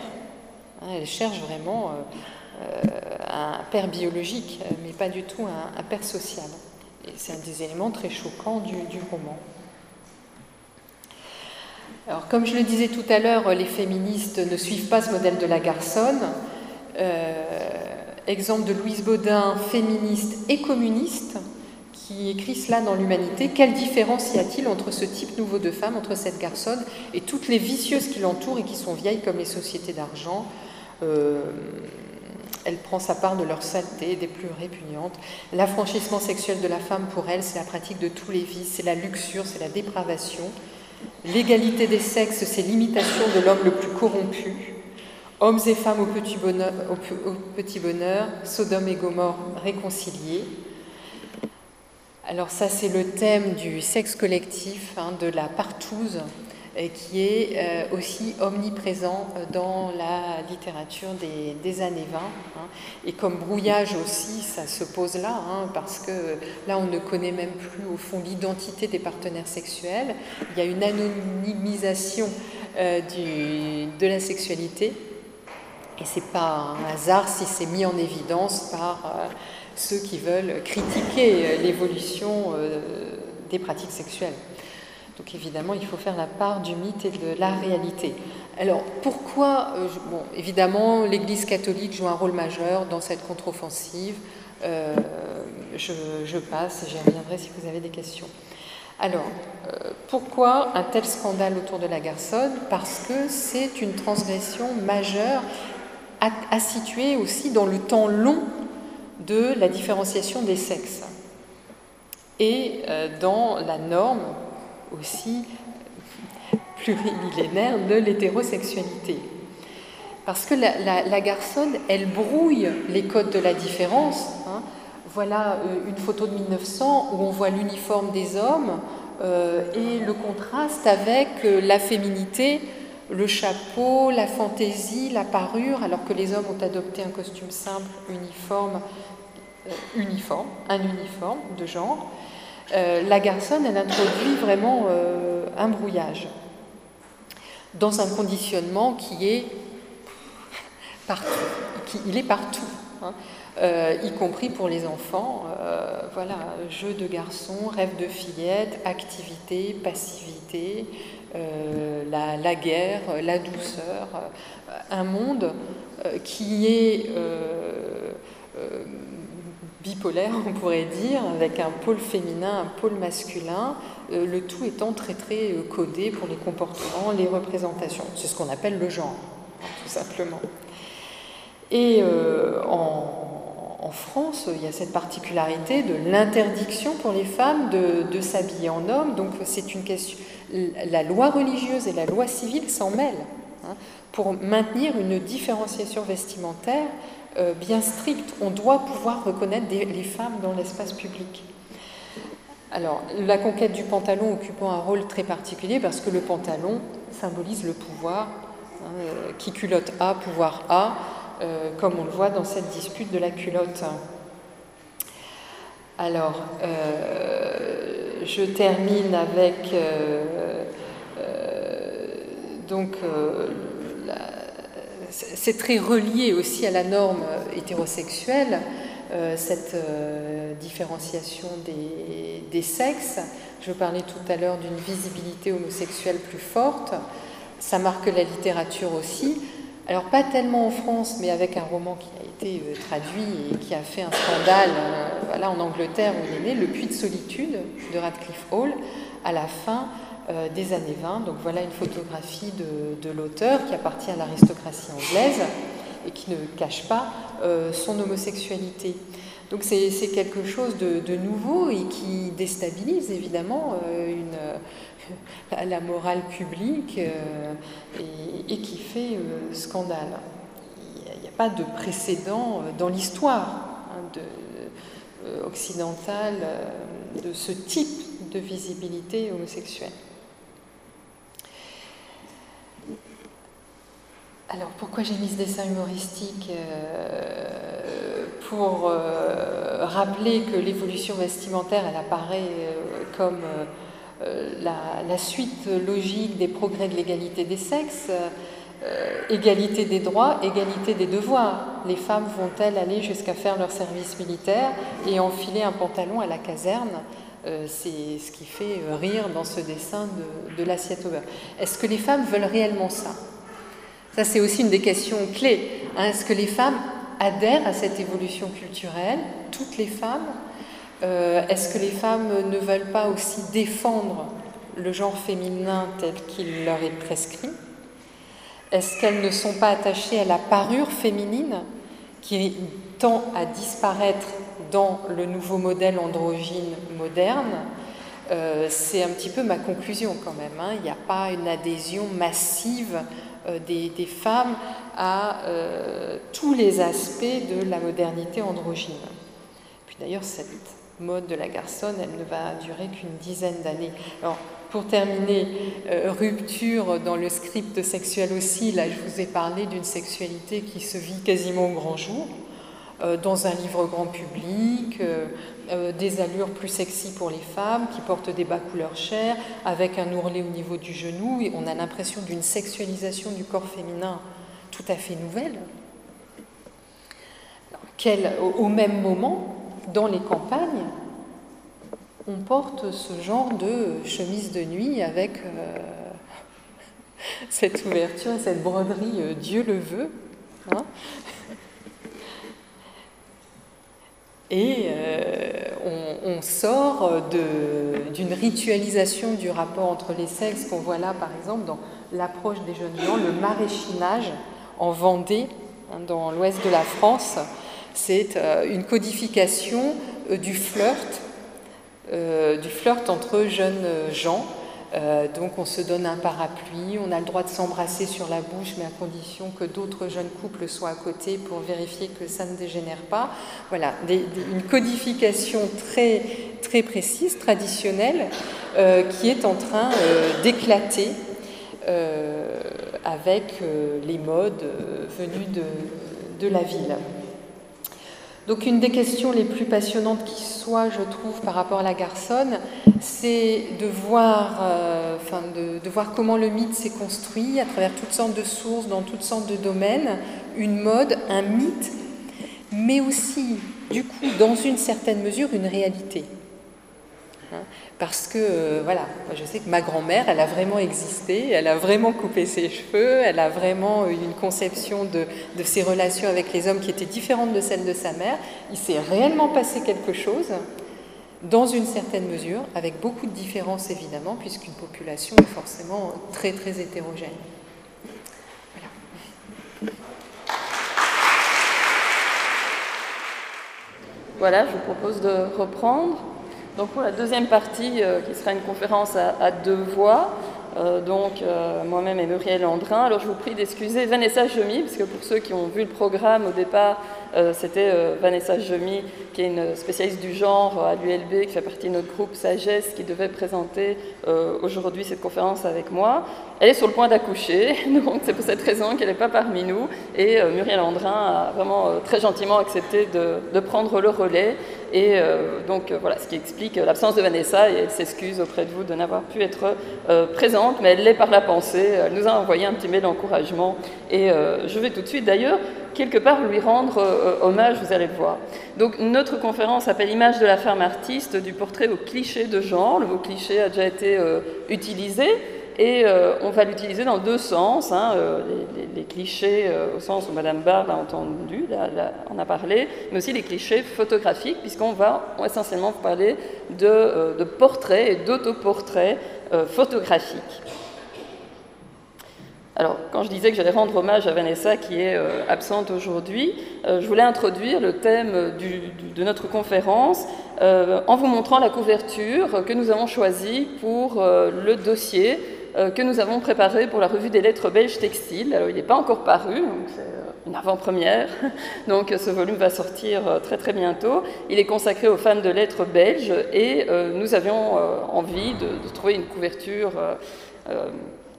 [SPEAKER 4] Hein, elle cherche vraiment un père biologique, mais pas du tout un, père social. C'est un des éléments très choquants du, roman. Alors, comme je le disais tout à l'heure, les féministes ne suivent pas ce modèle de la garçonne. exemple de Louise Baudin, féministe et communiste, qui écrit cela dans l'humanité. Quelle différence y a-t-il entre ce type nouveau de femme, entre cette garçonne et toutes les vicieuses qui l'entourent et qui sont vieilles comme les sociétés d'argent? Euh, Elle prend sa part de leur saleté, des plus répugnantes. L'affranchissement sexuel de la femme, pour elle, c'est la pratique de tous les vices, c'est la luxure, c'est la dépravation. L'égalité des sexes, c'est l'imitation de l'homme le plus corrompu. Hommes et femmes au petit bonheur, Sodome et Gomorre réconciliés. Alors ça, c'est le thème du sexe collectif, hein, de la partouze, qui est euh, aussi omniprésent euh, dans la littérature des, années 20. Hein. Et comme brouillage aussi, ça se pose là, hein, parce que là, on ne connaît même plus au fond l'identité des partenaires sexuels. Il y a une anonymisation de la sexualité. Et c'est pas un hasard si c'est mis en évidence par ceux qui veulent critiquer euh, l'évolution euh, des pratiques sexuelles. Donc évidemment, il faut faire la part du mythe et de la réalité. Alors pourquoi euh, évidemment, l'Église catholique joue un rôle majeur dans cette contre-offensive. je, passe, j'y reviendrai si vous avez des questions. Alors, pourquoi un tel scandale autour de la garçonne? Parce que c'est une transgression majeure à situer aussi dans le temps long de la différenciation des sexes et euh, dans la norme aussi plurimillénaire de l'hétérosexualité. Parce que la, garçonne, elle brouille les codes de la différence. Hein. Voilà euh, une photo de 1900 où on voit l'uniforme des hommes euh, et le contraste avec la féminité, le chapeau, la fantaisie, la parure, alors que les hommes ont adopté un costume simple, uniforme, euh, uniforme, un uniforme de genre. Euh, la garçonne, elle introduit vraiment euh, un brouillage dans un conditionnement qui est partout. Qui, est partout, hein. y compris pour les enfants. voilà, jeu de garçon, rêve de fillette, activité, passivité, la, guerre, la douceur, un monde qui est bipolaire, on pourrait dire, avec un pôle féminin, un pôle masculin, euh, le tout étant très très euh, codé pour les comportements, les représentations. C'est ce qu'on appelle le genre, tout simplement. Et euh, en, France, il y a cette particularité de l'interdiction pour les femmes de, s'habiller en homme. Donc c'est une question. La loi religieuse et la loi civile s'en mêlent hein, pour maintenir une différenciation vestimentaire euh, bien strict. On doit pouvoir reconnaître les femmes dans l'espace public. Alors, la conquête du pantalon occupant un rôle très particulier parce que le pantalon symbolise le pouvoir. Hein, euh, qui culotte A, pouvoir A, euh, comme on le voit dans cette dispute de la culotte. Alors, je termine avec donc c'est très relié aussi à la norme hétérosexuelle, euh, cette euh, différenciation des, sexes. Je parlais tout à l'heure d'une visibilité homosexuelle plus forte. Ça marque la littérature aussi. Alors pas tellement en France, mais avec un roman qui a été euh, traduit et qui a fait un scandale voilà, en Angleterre où il est né, Le Puits de solitude de Radcliffe Hall, à la fin euh, des années 20. Donc voilà une photographie de, l'auteur qui appartient à l'aristocratie anglaise et qui ne cache pas euh, son homosexualité. Donc c'est quelque chose de, nouveau et qui déstabilise évidemment euh, la, morale publique et, qui fait scandale. Il n'y a, pas de précédent dans l'histoire hein, occidentale de ce type de visibilité homosexuelle. Alors pourquoi j'ai mis ce dessin humoristique euh, pour rappeler que l'évolution vestimentaire, elle apparaît comme la, suite logique des progrès de l'égalité des sexes. égalité des droits, égalité des devoirs. Les femmes vont-elles aller jusqu'à faire leur service militaire et enfiler un pantalon à la caserne euh, c'est ce qui fait euh, rire dans ce dessin de, l'assiette au beurre. Est-ce que les femmes veulent réellement ça? Ça, c'est aussi une des questions clés. Hein. Est-ce que les femmes adhèrent à cette évolution culturelle Toutes les femmes euh, Est-ce que les femmes ne veulent pas aussi défendre le genre féminin tel qu'il leur est prescrit Est-ce qu'elles ne sont pas attachées à la parure féminine qui tend à disparaître dans le nouveau modèle androgyne moderne, euh, c'est un petit peu ma conclusion quand même. Hein. Il n'y a pas une adhésion massive euh, des, femmes à euh, tous les aspects de la modernité androgyne. Puis d'ailleurs, cette mode de la garçonne, elle ne va durer qu'une dizaine d'années. Alors, pour terminer, rupture dans le script sexuel aussi, là je vous ai parlé d'une sexualité qui se vit quasiment au grand jour. Euh, dans un livre grand public, euh, euh, des allures plus sexy pour les femmes qui portent des bas couleurs chair, avec un ourlet au niveau du genou, et on a l'impression d'une sexualisation du corps féminin tout à fait nouvelle. au même moment, dans les campagnes, on porte ce genre de chemise de nuit avec cette ouverture et cette broderie, Dieu le veut. Hein. Et euh, on, sort d'une ritualisation du rapport entre les sexes qu'on voit là, par exemple, dans l'approche des jeunes gens, le maraîchinage en Vendée, hein, dans l'ouest de la France. C'est euh, une codification euh, du flirt, du flirt entre jeunes gens euh, donc on se donne un parapluie, on a le droit de s'embrasser sur la bouche, mais à condition que d'autres jeunes couples soient à côté pour vérifier que ça ne dégénère pas. Voilà, une codification très, précise, traditionnelle, euh, qui est en train euh, d'éclater avec les modes venus de la ville. Donc une des questions les plus passionnantes qui soit, je trouve, par rapport à la garçonne, c'est de voir, euh, de, voir comment le mythe s'est construit à travers toutes sortes de sources, dans toutes sortes de domaines, une mode, un mythe, mais aussi, du coup, dans une certaine mesure, une réalité. Hein, parce que, euh, voilà, je sais que ma grand-mère, elle a vraiment existé, elle a vraiment coupé ses cheveux, elle a vraiment eu une conception de, de ses relations avec les hommes qui était différente de celle de sa mère. Il s'est réellement passé quelque chose, dans une certaine mesure, avec beaucoup de différences évidemment, puisqu'une population est forcément très très hétérogène.
[SPEAKER 2] Voilà. Voilà, je vous propose de reprendre. Donc pour la deuxième partie, euh, qui sera une conférence à, deux voix, euh, donc euh, moi-même et Muriel Andrin. Alors je vous prie d'excuser Vanessa Jemy, parce que pour ceux qui ont vu le programme au départ, c'était Vanessa Jemy, qui est une spécialiste du genre à l'ULB, qui fait partie de notre groupe Sagesse, qui devait présenter aujourd'hui cette conférence avec moi. Elle est sur le point d'accoucher, donc c'est pour cette raison qu'elle n'est pas parmi nous. Et Muriel Andrin a vraiment très gentiment accepté de, de prendre le relais. Et euh, donc euh, voilà, ce qui explique l'absence de Vanessa, et elle s'excuse auprès de vous de n'avoir pu être euh, présente, mais elle l'est par la pensée. Elle nous a envoyé un petit mail d'encouragement, et je vais tout de suite d'ailleurs quelque part lui rendre hommage, vous allez le voir. Donc notre conférence s'appelle Image de la femme artiste, du portrait au cliché de genre. Le mot cliché a déjà été utilisé. Et euh, on va l'utiliser dans deux sens, hein, euh, les, clichés euh, au sens où Madame Barre l'a entendu, en a parlé, mais aussi les clichés photographiques, puisqu'on va essentiellement parler de, portraits et d'autoportraits photographiques. Alors, quand je disais que j'allais rendre hommage à Vanessa, qui est absente aujourd'hui, je voulais introduire le thème de notre conférence en vous montrant la couverture que nous avons choisie pour le dossier euh, que nous avons préparé pour la revue des lettres belges textiles. Alors, il n'est pas encore paru, donc c'est euh, une avant-première. Donc, ce volume va sortir euh, très très bientôt. Il est consacré aux fans de lettres belges et nous avions envie de, trouver une couverture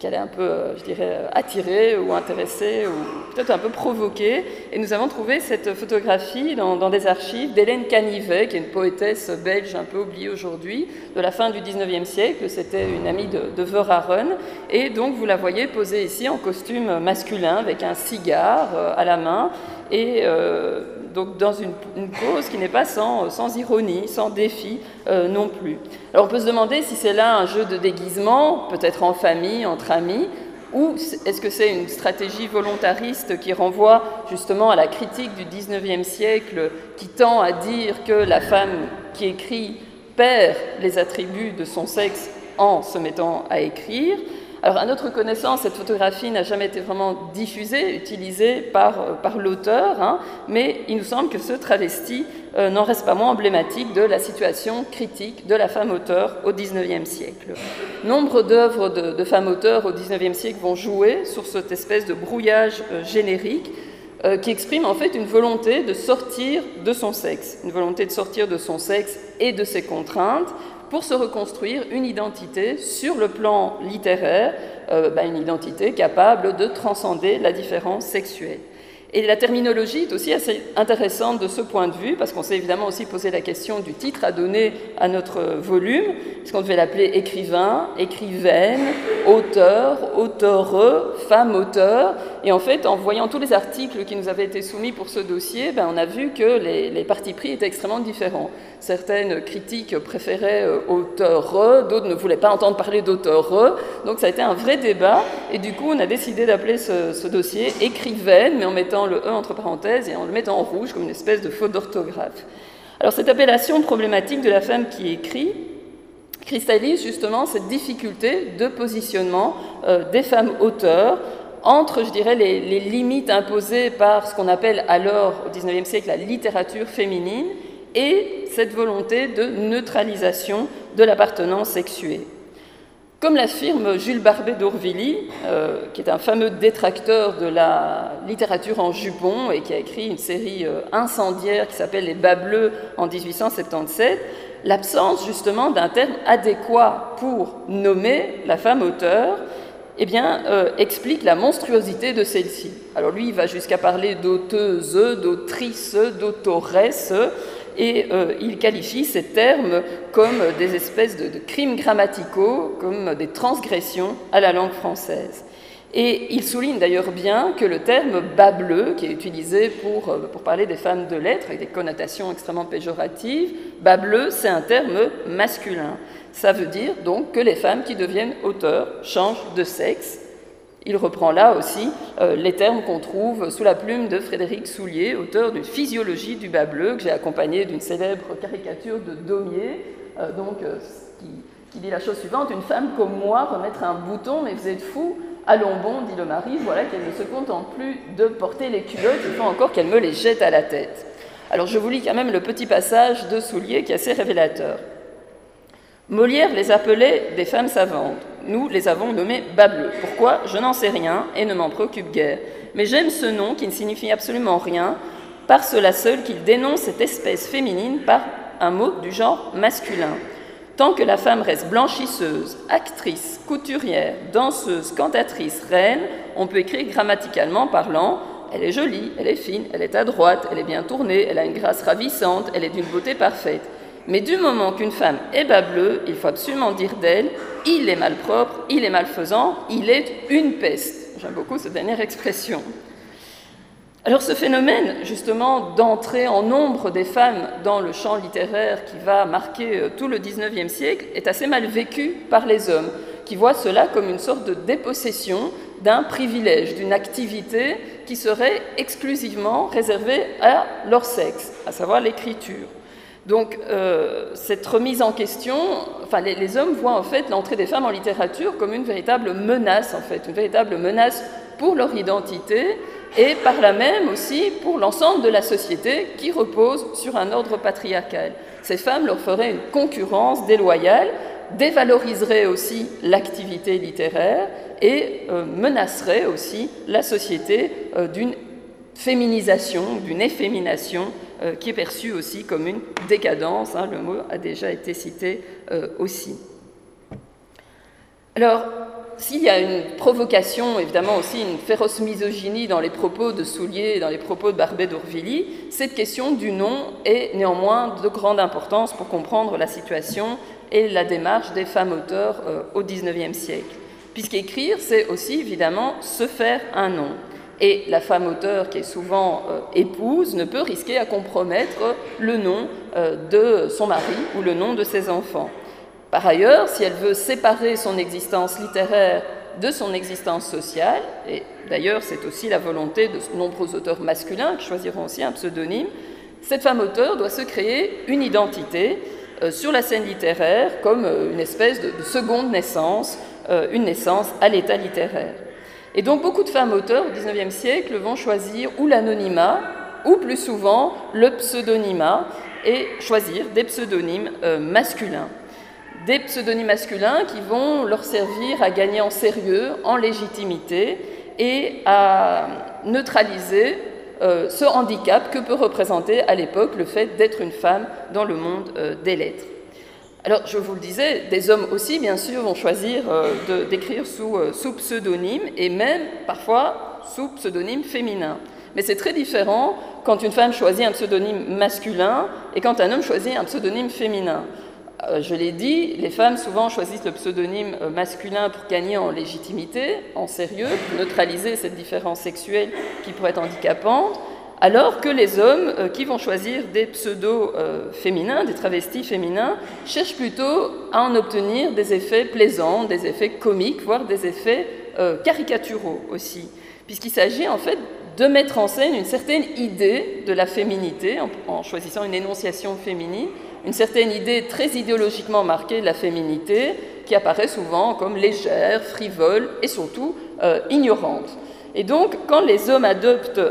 [SPEAKER 2] qu'elle est un peu, je dirais, attirée ou intéressée ou peut-être un peu provoquée. Et nous avons trouvé cette photographie dans, des archives d'Hélène Canivet, qui est une poétesse belge un peu oubliée aujourd'hui, de la fin du 19e siècle. C'était une amie de, de. Et donc vous la voyez posée ici en costume masculin avec un cigare à la main et donc dans une, cause qui n'est pas sans, ironie, sans défi euh, non plus. Alors on peut se demander si c'est là un jeu de déguisement, peut-être en famille, entre amis, ou est-ce que c'est une stratégie volontariste qui renvoie justement à la critique du 19e siècle qui tend à dire que la femme qui écrit perd les attributs de son sexe en se mettant à écrire alors, à notre connaissance, cette photographie n'a jamais été vraiment diffusée, utilisée par, euh, l'auteur, hein, mais il nous semble que ce travesti euh, n'en reste pas moins emblématique de la situation critique de la femme auteur au XIXe siècle. Nombre d'œuvres de, femmes auteurs au XIXe siècle vont jouer sur cette espèce de brouillage euh, générique qui exprime en fait une volonté de sortir de son sexe, une volonté de sortir de son sexe et de ses contraintes, pour se reconstruire une identité sur le plan littéraire, euh, bah, une identité capable de transcender la différence sexuelle. Et la terminologie est aussi assez intéressante de ce point de vue, parce qu'on s'est évidemment aussi posé la question du titre à donner à notre volume. Est-ce qu'on devait l'appeler écrivain, écrivaine, auteur, auteureux, femme auteur Et en fait, en voyant tous les articles qui nous avaient été soumis pour ce dossier, ben, on a vu que les, partis pris étaient extrêmement différents. Certaines critiques préféraient euh, auteureux, d'autres ne voulaient pas entendre parler d'auteureux. Donc ça a été un vrai débat. Et du coup, on a décidé d'appeler ce, ce dossier écrivaine, mais en mettant le E entre parenthèses et en le mettant en rouge comme une espèce de faute d'orthographe. Alors cette appellation problématique de la femme qui écrit cristallise justement cette difficulté de positionnement euh, des femmes auteurs entre, je dirais, les, limites imposées par ce qu'on appelle alors, au XIXe siècle, la littérature féminine et cette volonté de neutralisation de l'appartenance sexuée. Comme l'affirme Jules Barbet d'Orvilly, euh, qui est un fameux détracteur de la littérature en jupon et qui a écrit une série euh, incendiaire qui s'appelle Les Bas Bleus en 1877, l'absence justement d'un terme adéquat pour nommer la femme auteur eh bien, euh, explique la monstruosité de celle-ci. Alors lui, il va jusqu'à parler d'auteuse, d'autrice, d'autoresse, et euh, il qualifie ces termes comme des espèces de, crimes grammaticaux, comme des transgressions à la langue française. Et il souligne d'ailleurs bien que le terme bas bleu, qui est utilisé pour, euh, pour parler des femmes de lettres, avec des connotations extrêmement péjoratives, bas bleu, c'est un terme masculin. Ça veut dire donc que les femmes qui deviennent auteurs changent de sexe il reprend là aussi euh, les termes qu'on trouve sous la plume de Frédéric Soulier, auteur d'une physiologie du bas bleu, que j'ai accompagné d'une célèbre caricature de Daumier, euh, donc, euh, qui, dit la chose suivante Une femme comme moi remettre un bouton, mais vous êtes fou Allons bon, dit le mari, voilà qu'elle ne se contente plus de porter les culottes, il faut encore qu'elle me les jette à la tête. Alors je vous lis quand même le petit passage de Soulier qui est assez révélateur. Molière les appelait des femmes savantes. Nous les avons nommées bas bleu. Pourquoi? Je n'en sais rien et ne m'en préoccupe guère. Mais j'aime ce nom qui ne signifie absolument rien, par cela seul qu'il dénonce cette espèce féminine par un mot du genre masculin. Tant que la femme reste blanchisseuse, actrice, couturière, danseuse, cantatrice, reine, on peut écrire grammaticalement parlant elle est jolie, elle est fine, elle est adroite, elle est bien tournée, elle a une grâce ravissante, elle est d'une beauté parfaite. Mais du moment qu'une femme est bas bleu, il faut absolument dire d'elle il est malpropre, il est malfaisant, il est une peste. J'aime beaucoup cette dernière expression. Alors ce phénomène, justement, d'entrée en nombre des femmes dans le champ littéraire qui va marquer euh, tout le XIXe siècle, est assez mal vécu par les hommes, qui voient cela comme une sorte de dépossession d'un privilège, d'une activité qui serait exclusivement réservée à leur sexe, à savoir l'écriture. Donc euh, cette remise en question, enfin les, hommes voient en fait l'entrée des femmes en littérature comme une véritable menace en fait, une véritable menace pour leur identité et par là même aussi pour l'ensemble de la société qui repose sur un ordre patriarcal. Ces femmes leur feraient une concurrence déloyale, dévaloriseraient aussi l'activité littéraire et euh, menaceraient aussi la société euh, d'une féminisation, d'une effémination euh, qui est perçue aussi comme une décadence. Hein, le mot a déjà été cité euh, aussi. Alors, s'il y a une provocation, évidemment aussi une féroce misogynie dans les propos de Soulier et dans les propos de Barbet d'Orvilly, cette question du nom est néanmoins de grande importance pour comprendre la situation et la démarche des femmes auteurs euh, au XIXe siècle. Puisqu'écrire, c'est aussi évidemment se faire un nom. Et la femme auteur, qui est souvent euh, épouse, ne peut risquer à compromettre le nom euh, de son mari ou le nom de ses enfants. Par ailleurs, si elle veut séparer son existence littéraire de son existence sociale, et d'ailleurs c'est aussi la volonté de nombreux auteurs masculins qui choisiront aussi un pseudonyme, cette femme auteur doit se créer une identité euh, sur la scène littéraire comme euh, une espèce de, seconde naissance, euh, une naissance à l'état littéraire. Et donc beaucoup de femmes auteurs au XIXe siècle vont choisir ou l'anonymat, ou plus souvent le pseudonymat, et choisir des pseudonymes masculins des pseudonymes masculins qui vont leur servir à gagner en sérieux, en légitimité et à neutraliser euh, ce handicap que peut représenter à l'époque le fait d'être une femme dans le monde euh, des lettres. Alors, je vous le disais, des hommes aussi, bien sûr, vont choisir euh, d'écrire sous, sous pseudonyme et même parfois sous pseudonyme féminin. Mais c'est très différent quand une femme choisit un pseudonyme masculin et quand un homme choisit un pseudonyme féminin. Euh, je l'ai dit, les femmes souvent choisissent le pseudonyme euh, masculin pour gagner en légitimité, en sérieux, pour neutraliser cette différence sexuelle qui pourrait être handicapante, alors que les hommes euh, qui vont choisir des pseudos féminins, des travestis féminins, cherchent plutôt à en obtenir des effets plaisants, des effets comiques, voire des effets caricaturaux aussi, puisqu'il s'agit en fait de mettre en scène une certaine idée de la féminité en choisissant une énonciation féminine une certaine idée très idéologiquement marquée de la féminité qui apparaît souvent comme légère, frivole et surtout euh, ignorante. Et donc, quand les hommes adoptent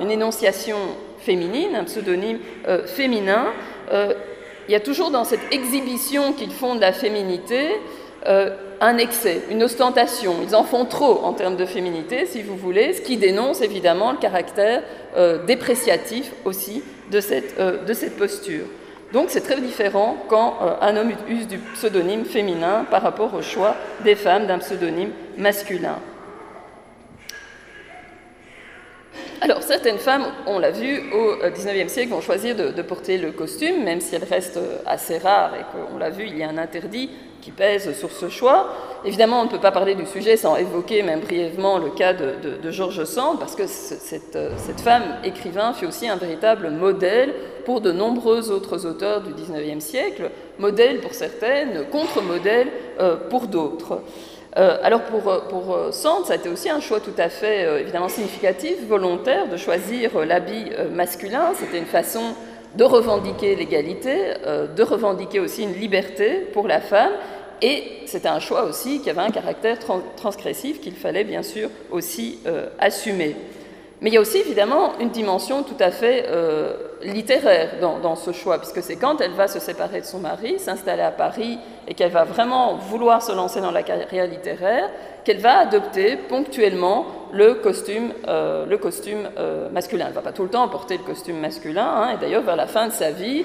[SPEAKER 2] une énonciation féminine, un pseudonyme euh, féminin, euh, il y a toujours dans cette exhibition qu'ils font de la féminité un excès, une ostentation. Ils en font trop en termes de féminité, si vous voulez, ce qui dénonce évidemment le caractère dépréciatif aussi de cette, de cette posture. Donc c'est très différent quand euh, un homme use du pseudonyme féminin par rapport au choix des femmes d'un pseudonyme masculin. Alors, certaines femmes, on l'a vu, au XIXe euh, siècle, vont choisir de, porter le costume, même si elles restent euh, assez rares et qu'on l'a vu, il y a un interdit qui pèse sur ce choix. Évidemment, on ne peut pas parler du sujet sans évoquer même brièvement le cas de, Georges Sand, parce que cette, cette, femme écrivain fut aussi un véritable modèle pour de nombreux autres auteurs du XIXe siècle, modèle pour certaines, contre-modèle euh, pour d'autres. Euh, alors pour, pour Sand, ça aussi un choix tout à fait euh, évidemment significatif, volontaire, de choisir l'habit masculin. C'était une façon de revendiquer l'égalité, de revendiquer aussi une liberté pour la femme. Et c'était un choix aussi qui avait un caractère transgressif qu'il fallait bien sûr aussi assumer. Mais il y a aussi évidemment une dimension tout à fait euh, littéraire dans, ce choix, puisque c'est quand elle va se séparer de son mari, s'installer à Paris, et qu'elle va vraiment vouloir se lancer dans la carrière littéraire, qu'elle va adopter ponctuellement le costume, euh, le costume euh, masculin. Elle ne va pas tout le temps porter le costume masculin, hein, et d'ailleurs vers la fin de sa vie,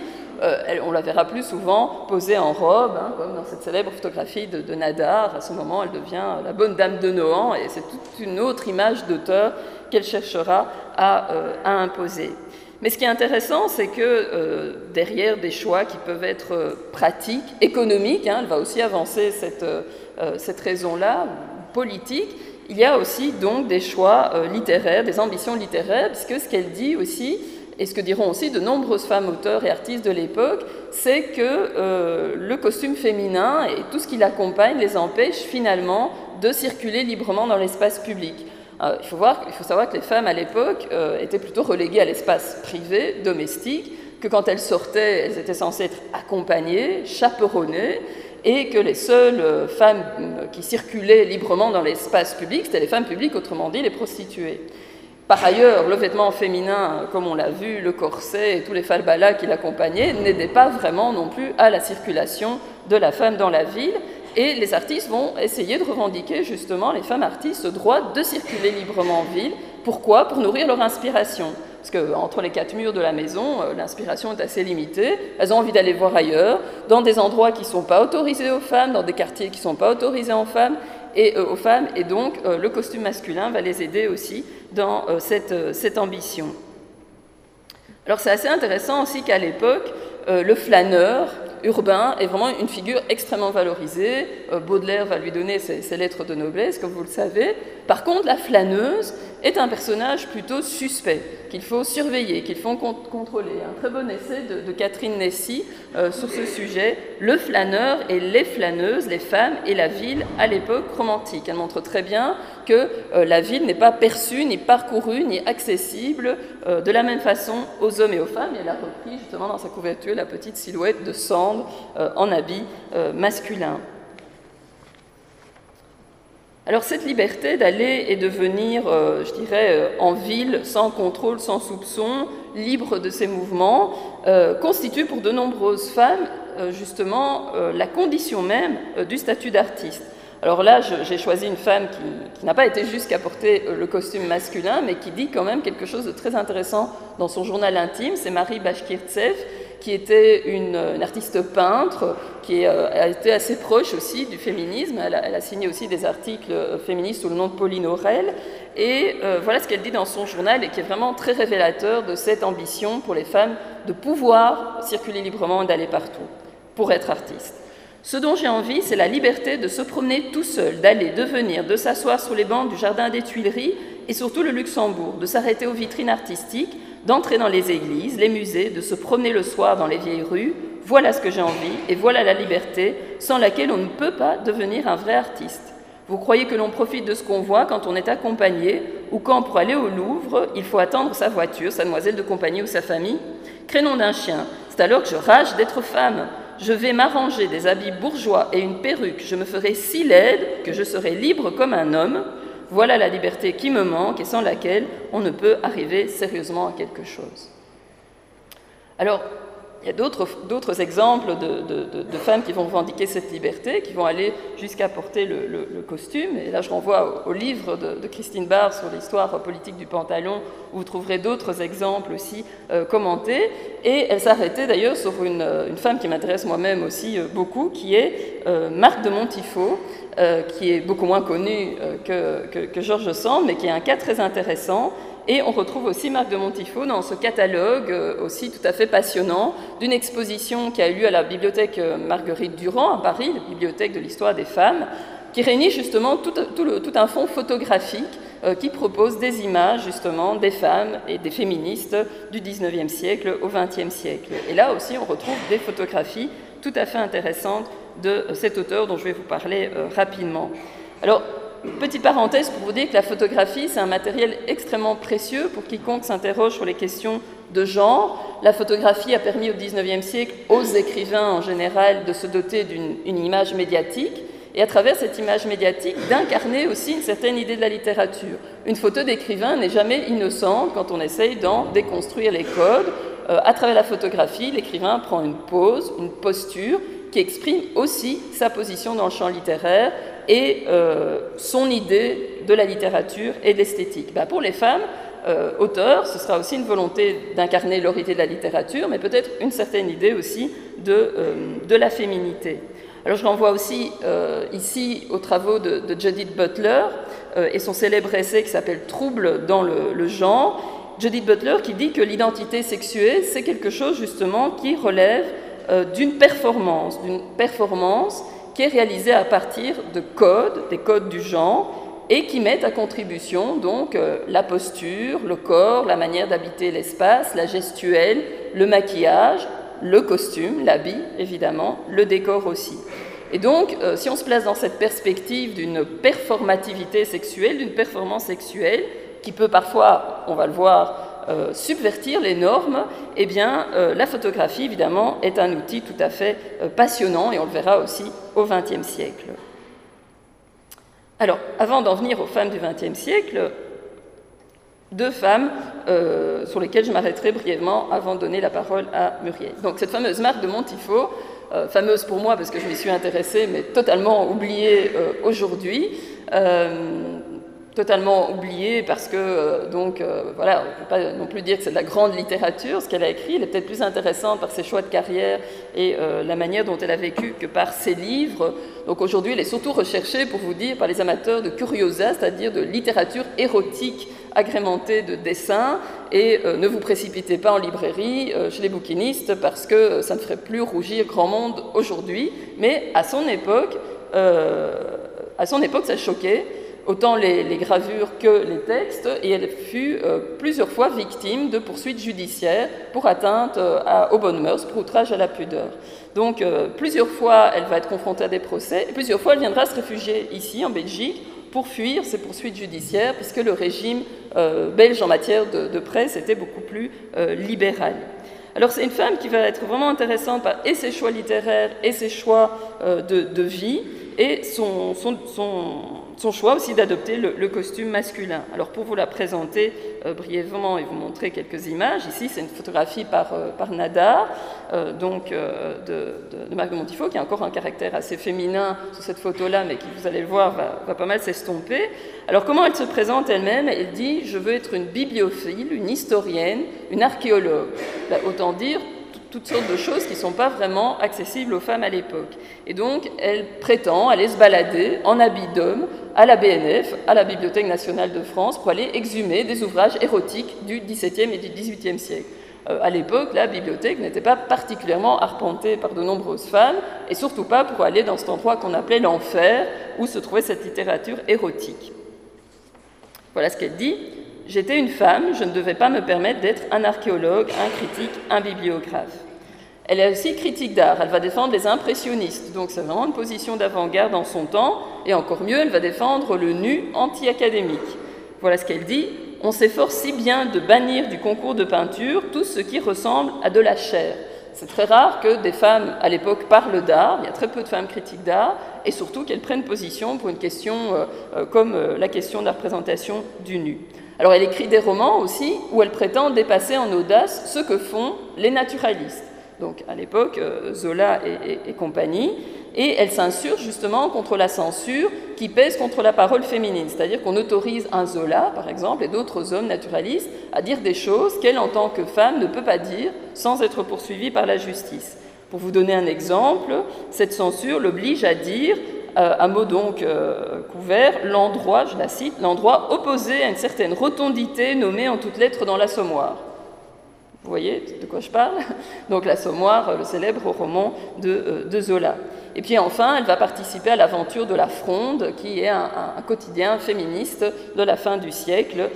[SPEAKER 2] on la verra plus souvent posée en robe, hein, comme dans cette célèbre photographie de, de, Nadar. À ce moment, elle devient la bonne dame de Nohant, et c'est toute une autre image d'auteur qu'elle cherchera euh, à, imposer. Mais ce qui est intéressant, c'est que euh, derrière des choix qui peuvent être euh, pratiques, économiques, hein, elle va aussi avancer cette, raison-là, politique, il y a aussi donc des choix littéraires, des ambitions littéraires, puisque ce qu'elle dit aussi, et ce que diront aussi de nombreuses femmes auteurs et artistes de l'époque, c'est que le costume féminin et tout ce qui l'accompagne les empêche finalement de circuler librement dans l'espace public. Euh, il, faut savoir que les femmes à l'époque euh, étaient plutôt reléguées à l'espace privé, domestique, que quand elles sortaient, elles étaient censées être accompagnées, chaperonnées, et que les seules euh, femmes qui circulaient librement dans l'espace public, c'était les femmes publiques, autrement dit les prostituées. Par ailleurs, le vêtement féminin, comme on l'a vu, le corset et tous les falbalas qui l'accompagnaient, n'aidaient pas vraiment non plus à la circulation de la femme dans la ville. Et les artistes vont essayer de revendiquer justement, les femmes artistes, ce droit de circuler librement en ville. Pourquoi? Pour nourrir leur inspiration. Parce qu'entre les quatre murs de la maison, euh, l'inspiration est assez limitée. Elles ont envie d'aller voir ailleurs, dans des endroits qui ne sont pas autorisés aux femmes, dans des quartiers qui ne sont pas autorisés aux femmes. et aux femmes, et donc le costume masculin va les aider aussi dans cette ambition. Alors c'est assez intéressant aussi qu'à l'époque, le flâneur, urbain est vraiment une figure extrêmement valorisée. Euh, Baudelaire va lui donner ses, lettres de noblesse, comme vous le savez. Par contre, la flâneuse est un personnage plutôt suspect, qu'il faut surveiller, qu'il faut contrôler. Un très bon essai de, Catherine Nessy euh, sur ce sujet, Le flâneur et les flâneuses, les femmes et la ville à l'époque romantique. Elle montre très bien que euh, la ville n'est pas perçue, ni parcourue, ni accessible de la même façon aux hommes et aux femmes. Et elle a repris justement dans sa couverture la petite silhouette de sang euh, en habit euh, masculin. Alors cette liberté d'aller et de venir, euh, je dirais, en ville, sans contrôle, sans soupçon, libre de ses mouvements, constitue pour de nombreuses femmes justement la condition même du statut d'artiste. Alors là, j'ai choisi une femme qui, n'a pas été jusqu'à porter le costume masculin, mais qui dit quand même quelque chose de très intéressant dans son journal intime. C'est Marie Bashkirtsev, qui était une, artiste peintre, qui euh, a été assez proche aussi du féminisme. Elle a, signé aussi des articles euh, féministes sous le nom de Pauline Aurel. Et euh, voilà ce qu'elle dit dans son journal et qui est vraiment très révélateur de cette ambition pour les femmes de pouvoir circuler librement et d'aller partout pour être artiste. Ce dont j'ai envie, c'est la liberté de se promener tout seul, d'aller, de venir, de s'asseoir sous les bancs du jardin des Tuileries et surtout le Luxembourg, de s'arrêter aux vitrines artistiques d'entrer dans les églises, les musées, de se promener le soir dans les vieilles rues. Voilà ce que j'ai envie et voilà la liberté sans laquelle on ne peut pas devenir un vrai artiste. Vous croyez que l'on profite de ce qu'on voit quand on est accompagné ou quand pour aller au Louvre, il faut attendre sa voiture, sa demoiselle de compagnie ou sa famille? Crénom d'un chien, c'est alors que je rage d'être femme. Je vais m'arranger des habits bourgeois et une perruque, je me ferai si laide que je serai libre comme un homme. Voilà la liberté qui me manque et sans laquelle on ne peut arriver sérieusement à quelque chose. Alors, il y a d'autres exemples de, femmes qui vont revendiquer cette liberté, qui vont aller jusqu'à porter le, costume. Et là, je renvoie au, livre de, Christine Barr sur l'histoire politique du pantalon, où vous trouverez d'autres exemples aussi euh, commentés. Et elle s'arrêtait d'ailleurs sur une, femme qui m'intéresse moi-même aussi euh, beaucoup, qui est euh, Marc de Montifaux, qui est beaucoup moins connue que, que, que Georges Sand, mais qui est un cas très intéressant et on retrouve aussi Marc de Montifaux dans ce catalogue euh, aussi tout à fait passionnant d'une exposition qui a eu lieu à la bibliothèque euh, Marguerite Durand à Paris, la bibliothèque de l'histoire des femmes, qui réunit justement tout, un fond photographique euh, qui propose des images justement des femmes et des féministes du 19e siècle au 20e siècle. Et là aussi, on retrouve des photographies tout à fait intéressantes de cet auteur dont je vais vous parler rapidement. Alors, Petite parenthèse pour vous dire que la photographie, c'est un matériel extrêmement précieux pour quiconque s'interroge sur les questions de genre. La photographie a permis au XIXe siècle aux écrivains en général de se doter d'une image médiatique et à travers cette image médiatique d'incarner aussi une certaine idée de la littérature. Une photo d'écrivain n'est jamais innocente quand on essaye d'en déconstruire les codes. Euh, à travers la photographie, l'écrivain prend une pose, une posture qui exprime aussi sa position dans le champ littéraire et euh, son idée de la littérature et de l'esthétique. Ben, pour les femmes, euh, auteurs, ce sera aussi une volonté d'incarner leur idée de la littérature, mais peut-être une certaine idée aussi de, euh, de la féminité. Alors je renvoie aussi ici aux travaux de, Judith Butler et son célèbre essai qui s'appelle Trouble dans le, le genre. Judith Butler qui dit que l'identité sexuée, c'est quelque chose justement qui relève d'une performance, d'une performance qui est réalisé à partir de codes, des codes du genre, et qui mettent à contribution donc euh, la posture, le corps, la manière d'habiter l'espace, la gestuelle, le maquillage, le costume, l'habit évidemment, le décor aussi. Et donc, euh, si on se place dans cette perspective d'une performativité sexuelle, d'une performance sexuelle, qui peut parfois, on va le voir, euh, subvertir les normes, eh bien, euh, la photographie, évidemment, est un outil tout à fait euh, passionnant, et on le verra aussi au XXe siècle. Alors, avant d'en venir aux femmes du XXe siècle, deux femmes sur lesquelles je m'arrêterai brièvement avant de donner la parole à Muriel. Donc, cette fameuse marque de Montifaux, fameuse pour moi parce que je m'y suis intéressée, mais totalement oubliée aujourd'hui totalement oubliée parce que, euh, donc, euh, voilà, on ne peut pas non plus dire que c'est de la grande littérature, ce qu'elle a écrit. Elle est peut-être plus intéressante par ses choix de carrière et euh, la manière dont elle a vécu que par ses livres. Donc aujourd'hui, elle est surtout recherchée, pour vous dire, par les amateurs de curiosa, c'est-à-dire de littérature érotique agrémentée de dessins. Et ne vous précipitez pas en librairie chez les bouquinistes parce que ça ne ferait plus rougir grand monde aujourd'hui. Mais à son époque, à son époque, ça choquait autant les, gravures que les textes, et elle fut euh, plusieurs fois victime de poursuites judiciaires pour atteinte euh, aux bonnes mœurs, pour outrage à la pudeur. Donc euh, plusieurs fois, elle va être confrontée à des procès, et plusieurs fois, elle viendra se réfugier ici, en Belgique, pour fuir ces poursuites judiciaires, puisque le régime belge en matière de, presse était beaucoup plus libéral. Alors c'est une femme qui va être vraiment intéressante par et ses choix littéraires et ses choix de, vie, et son, son, son son choix aussi d'adopter le, costume masculin. Alors pour vous la présenter euh, brièvement et vous montrer quelques images, ici c'est une photographie par, euh, Nadar, euh, donc de, de, Marc de qui a encore un caractère assez féminin sur cette photo-là, mais qui, vous allez le voir, va, pas mal s'estomper. Alors comment elle se présente elle-même? Elle dit « je veux être une bibliophile, une historienne, une archéologue bah, Autant dire toutes sortes de choses qui ne sont pas vraiment accessibles aux femmes à l'époque. Et donc, elle prétend aller se balader en habit d'homme à la BNF, à la Bibliothèque nationale de France, pour aller exhumer des ouvrages érotiques du XVIIe et du XVIIIe siècle. Euh, à l'époque, la bibliothèque n'était pas particulièrement arpentée par de nombreuses femmes, et surtout pas pour aller dans cet endroit qu'on appelait l'enfer, où se trouvait cette littérature érotique. Voilà ce qu'elle dit. J'étais une femme, je ne devais pas me permettre d'être un archéologue, un critique, un bibliographe. Elle est aussi critique d'art, elle va défendre les impressionnistes, donc c'est vraiment une position d'avant-garde en son temps, et encore mieux, elle va défendre le nu anti-académique. Voilà ce qu'elle dit, on s'efforce si bien de bannir du concours de peinture tout ce qui ressemble à de la chair. C'est très rare que des femmes à l'époque parlent d'art, il y a très peu de femmes critiques d'art, et surtout qu'elles prennent position pour une question euh, euh, comme euh, la question de la représentation du nu. Alors elle écrit des romans aussi où elle prétend dépasser en audace ce que font les naturalistes. Donc à l'époque, euh, Zola et, compagnie, et elle s'insurge justement contre la censure qui pèse contre la parole féminine, c'est-à-dire qu'on autorise un Zola, par exemple, et d'autres hommes naturalistes à dire des choses qu'elle, en tant que femme, ne peut pas dire sans être poursuivie par la justice. Pour vous donner un exemple, cette censure l'oblige à dire euh, un mot donc euh, couvert, l'endroit, je la cite, l'endroit opposé à une certaine rotondité nommée en toutes lettres dans l'assommoir. Vous voyez de quoi je parle Donc l'assommoir, le célèbre roman de, euh, Zola. Et puis enfin, elle va participer à l'aventure de la Fronde, qui est un, quotidien féministe de la fin du siècle,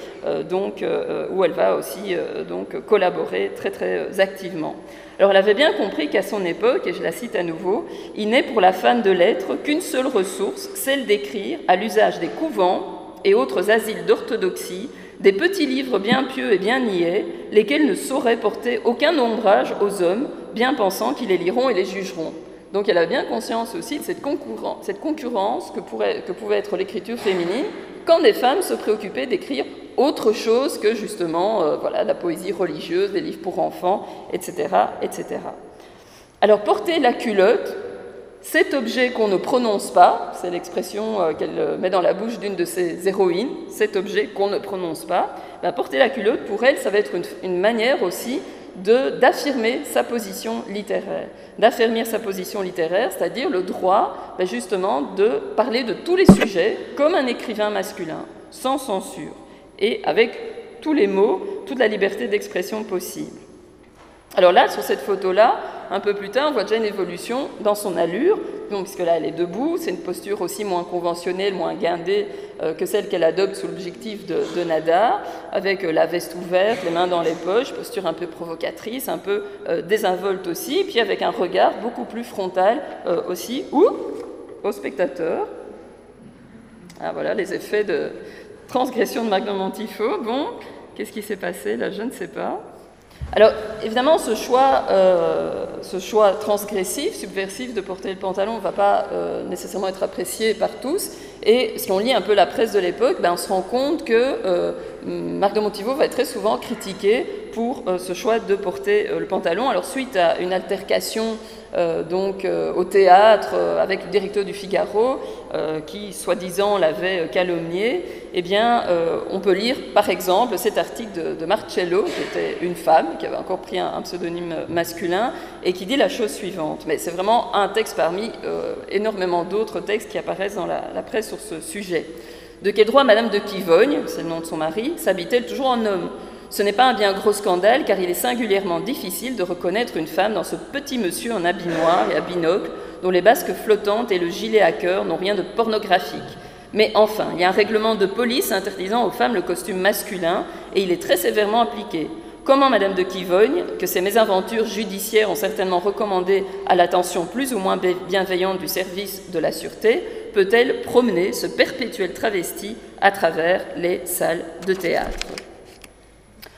[SPEAKER 2] donc, où elle va aussi donc, collaborer très très activement. Alors elle avait bien compris qu'à son époque, et je la cite à nouveau, il n'est pour la femme de lettres qu'une seule ressource, celle d'écrire à l'usage des couvents et autres asiles d'orthodoxie, des petits livres bien pieux et bien niais, lesquels ne sauraient porter aucun ombrage aux hommes, bien pensant qu'ils les liront et les jugeront. Donc elle a bien conscience aussi de cette, concurrence que, que pouvait être l'écriture féminine quand des femmes se préoccupaient d'écrire autre chose que justement euh, voilà, la poésie religieuse, des livres pour enfants, etc. etc. Alors porter la culotte, cet objet qu'on ne prononce pas, c'est l'expression euh, qu'elle met dans la bouche d'une de ses héroïnes, cet objet qu'on ne prononce pas, porter la culotte, pour elle, ça va être une, manière aussi d'affirmer sa position littéraire. D'affirmer sa position littéraire, c'est-à-dire le droit ben, justement de parler de tous les sujets comme un écrivain masculin, sans censure et avec tous les mots, toute la liberté d'expression possible. Alors là, sur cette photo-là, un peu plus tard, on voit déjà une évolution dans son allure, donc, puisque là, elle est debout, c'est une posture aussi moins conventionnelle, moins guindée euh, que celle qu'elle adopte sous l'objectif de, Nadar, avec euh, la veste ouverte, les mains dans les poches, posture un peu provocatrice, un peu euh, désinvolte aussi, puis avec un regard beaucoup plus frontal aussi, ou au spectateur. Ah, voilà les effets de, transgression de Magnum Bon, qu'est-ce qui s'est passé là? Je ne sais pas. Alors, évidemment, ce choix, euh, ce choix transgressif, subversif de porter le pantalon ne va pas euh, nécessairement être apprécié par tous. Et si on lit un peu la presse de l'époque, ben, on se rend compte que euh, Marc de Montivo va être très souvent critiqué pour ce choix de porter le pantalon. Alors, suite à une altercation donc au théâtre avec le directeur du Figaro qui soi-disant l'avait calomnié, eh bien on peut lire par exemple cet article de, Marcello qui était une femme qui avait encore pris un, pseudonyme masculin et qui dit la chose suivante. Mais c'est vraiment un texte parmi énormément d'autres textes qui apparaissent dans la, presse sur ce sujet. De quel droit Madame de Kivogne, c'est le nom de son mari, s'habite-t-elle toujours en homme? Ce n'est pas un bien gros scandale, car il est singulièrement difficile de reconnaître une femme dans ce petit monsieur en habit noir et à binocle, dont les basques flottantes et le gilet à cœur n'ont rien de pornographique. Mais enfin, il y a un règlement de police interdisant aux femmes le costume masculin, et il est très sévèrement appliqué. Comment Madame de Kivogne, que ces mésaventures judiciaires ont certainement recommandé à l'attention plus ou moins bienveillante du service de la sûreté, peut-elle promener ce perpétuel travesti à travers les salles de théâtre?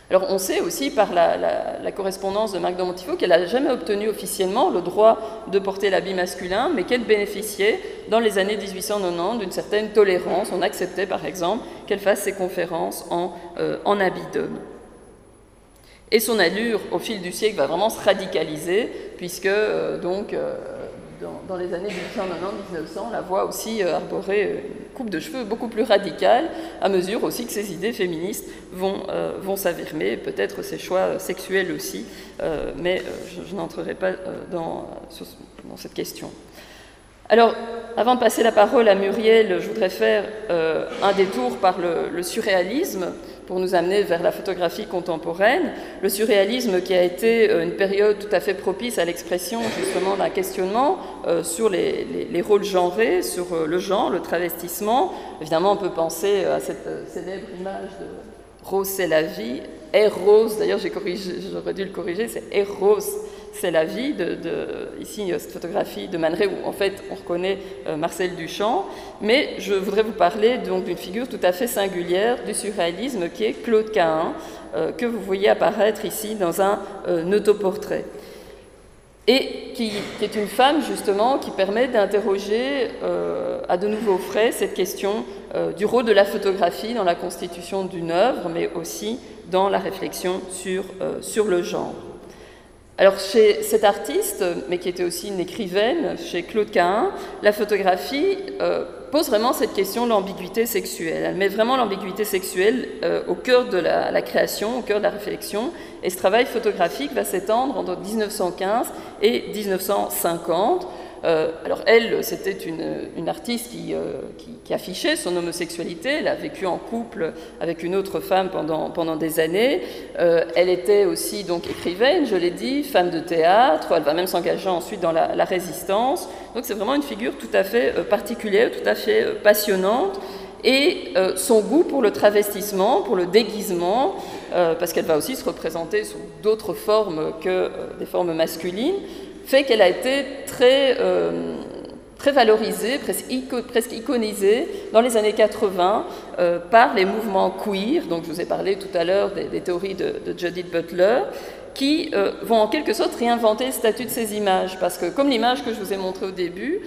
[SPEAKER 2] Alors on sait aussi par la, correspondance de Marc de Montifaux qu'elle n'a jamais obtenu officiellement le droit de porter l'habit masculin, mais qu'elle bénéficiait dans les années 1890 d'une certaine tolérance. On acceptait par exemple qu'elle fasse ses conférences en, euh, habit d'homme. Et son allure au fil du siècle va vraiment se radicaliser, puisque euh, donc euh, dans, les années 1890-1900, la voit aussi euh, arborer une coupe de cheveux beaucoup plus radicale, à mesure aussi que ses idées féministes vont, euh, vont s'affirmer, peut-être ses choix sexuels aussi, euh, mais je, n'entrerai pas dans, dans, cette question. Alors, avant de passer la parole à Muriel, je voudrais faire un détour par le surréalisme pour nous amener vers la photographie contemporaine. Le surréalisme qui a été euh, une période tout à fait propice à l'expression justement d'un questionnement euh, sur les, rôles genrés, sur euh, le genre, le travestissement. Évidemment, on peut penser à cette célèbre image de Rose c'est la vie, Eros, d'ailleurs j'aurais dû le corriger, c'est Eros c'est la vie ici cette photographie de Man où en fait on reconnaît euh, Marcel Duchamp, mais je voudrais vous parler d'une figure tout à fait singulière du surréalisme qui est Claude Cahin, euh, que vous voyez apparaître ici dans un euh, autoportrait. Et qui, est une femme justement qui permet d'interroger à de nouveaux frais cette question du rôle de la photographie dans la constitution d'une œuvre, mais aussi dans la réflexion sur le genre. Alors chez cet artiste, mais qui était aussi une écrivaine, chez Claude Cahin, la photographie euh, pose vraiment cette question de l'ambiguïté sexuelle. Elle met vraiment l'ambiguïté sexuelle euh, au cœur de la, création, au cœur de la réflexion. Et ce travail photographique va s'étendre entre 1915 et 1950 euh, alors elle, c'était une, artiste euh, qui, affichait son homosexualité, elle a vécu en couple avec une autre femme pendant, des années, euh, elle était aussi donc écrivaine, je l'ai dit, femme de théâtre, elle va même s'engager ensuite dans la, résistance, donc c'est vraiment une figure tout à fait particulière, tout à fait passionnante, et son goût pour le travestissement, pour le déguisement, parce qu'elle va aussi se représenter sous d'autres formes que des formes masculines, fait qu'elle a été très, euh, très valorisée, presque, iconisée dans les années 80 euh, par les mouvements queer, donc je vous ai parlé tout à l'heure des, théories de, Judith Butler, qui euh, vont en quelque sorte réinventer le statut de ces images, parce que comme l'image que je vous ai montrée au début,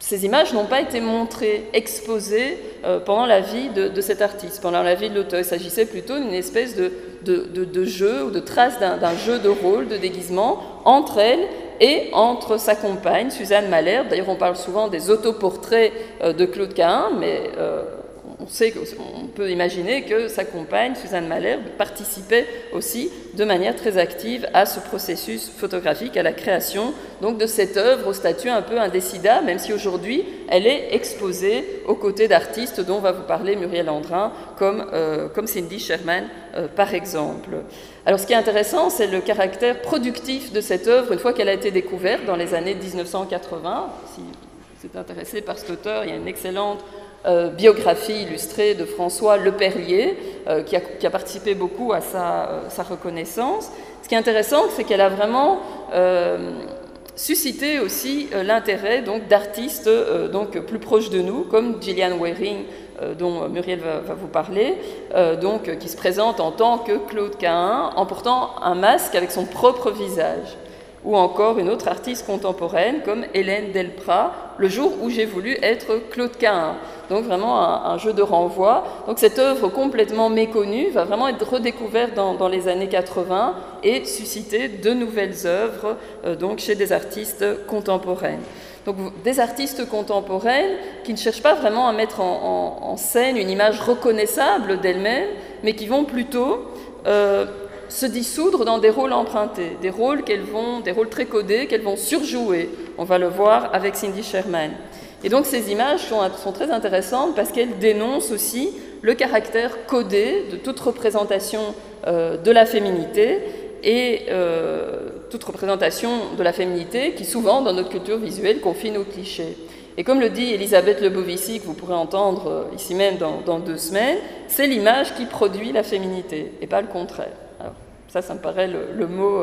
[SPEAKER 2] ces images n'ont pas été montrées, exposées pendant la vie de, cet artiste, pendant la vie de l'auteur. Il s'agissait plutôt d'une espèce de, de, jeu ou de traces d'un jeu de rôle, de déguisement entre elle et entre sa compagne, Suzanne Malherbe. D'ailleurs, on parle souvent des autoportraits euh, de Claude Cahin, mais euh, on, peut imaginer que sa compagne, Suzanne Malherbe, participait aussi de manière très active à ce processus photographique, à la création donc de cette œuvre au statut un peu indécidable, même si aujourd'hui elle est exposée aux côtés d'artistes dont va vous parler Muriel Andrin, comme, euh, Cindy Sherman euh, par exemple. Alors ce qui est intéressant, c'est le caractère productif de cette œuvre une fois qu'elle a été découverte dans les années 1980. Si vous êtes intéressé par cet auteur, il y a une excellente euh, biographie illustrée de François Leperlier, euh, qui, a, participé beaucoup à sa, euh, sa reconnaissance. Ce qui est intéressant, c'est qu'elle a vraiment suscité aussi l'intérêt donc d'artistes donc plus proches de nous, comme Gillian Waring, dont Muriel va, va vous parler, donc qui se présente en tant que Claude Cahin, en portant un masque avec son propre visage ou encore une autre artiste contemporaine comme Hélène Delprat, le jour où j'ai voulu être Claude Cahin. donc vraiment un, jeu de renvoi. Donc cette œuvre complètement méconnue va vraiment être redécouverte dans, les années 80 et susciter de nouvelles œuvres euh, donc chez des artistes contemporaines. Donc des artistes contemporaines qui ne cherchent pas vraiment à mettre en, scène une image reconnaissable d'elles-mêmes, mais qui vont plutôt euh, se dissoudre dans des rôles empruntés, des rôles qu'elles vont, des rôles très codés qu'elles vont surjouer. On va le voir avec Cindy Sherman. Et donc ces images sont, très intéressantes parce qu'elles dénoncent aussi le caractère codé de toute représentation euh, de la féminité et euh, toute représentation de la féminité qui souvent dans notre culture visuelle confine aux clichés. Et comme le dit Elisabeth Lebovici, que vous pourrez entendre euh, ici même dans, deux semaines, c'est l'image qui produit la féminité et pas le contraire. Ça, ça me paraît le, mot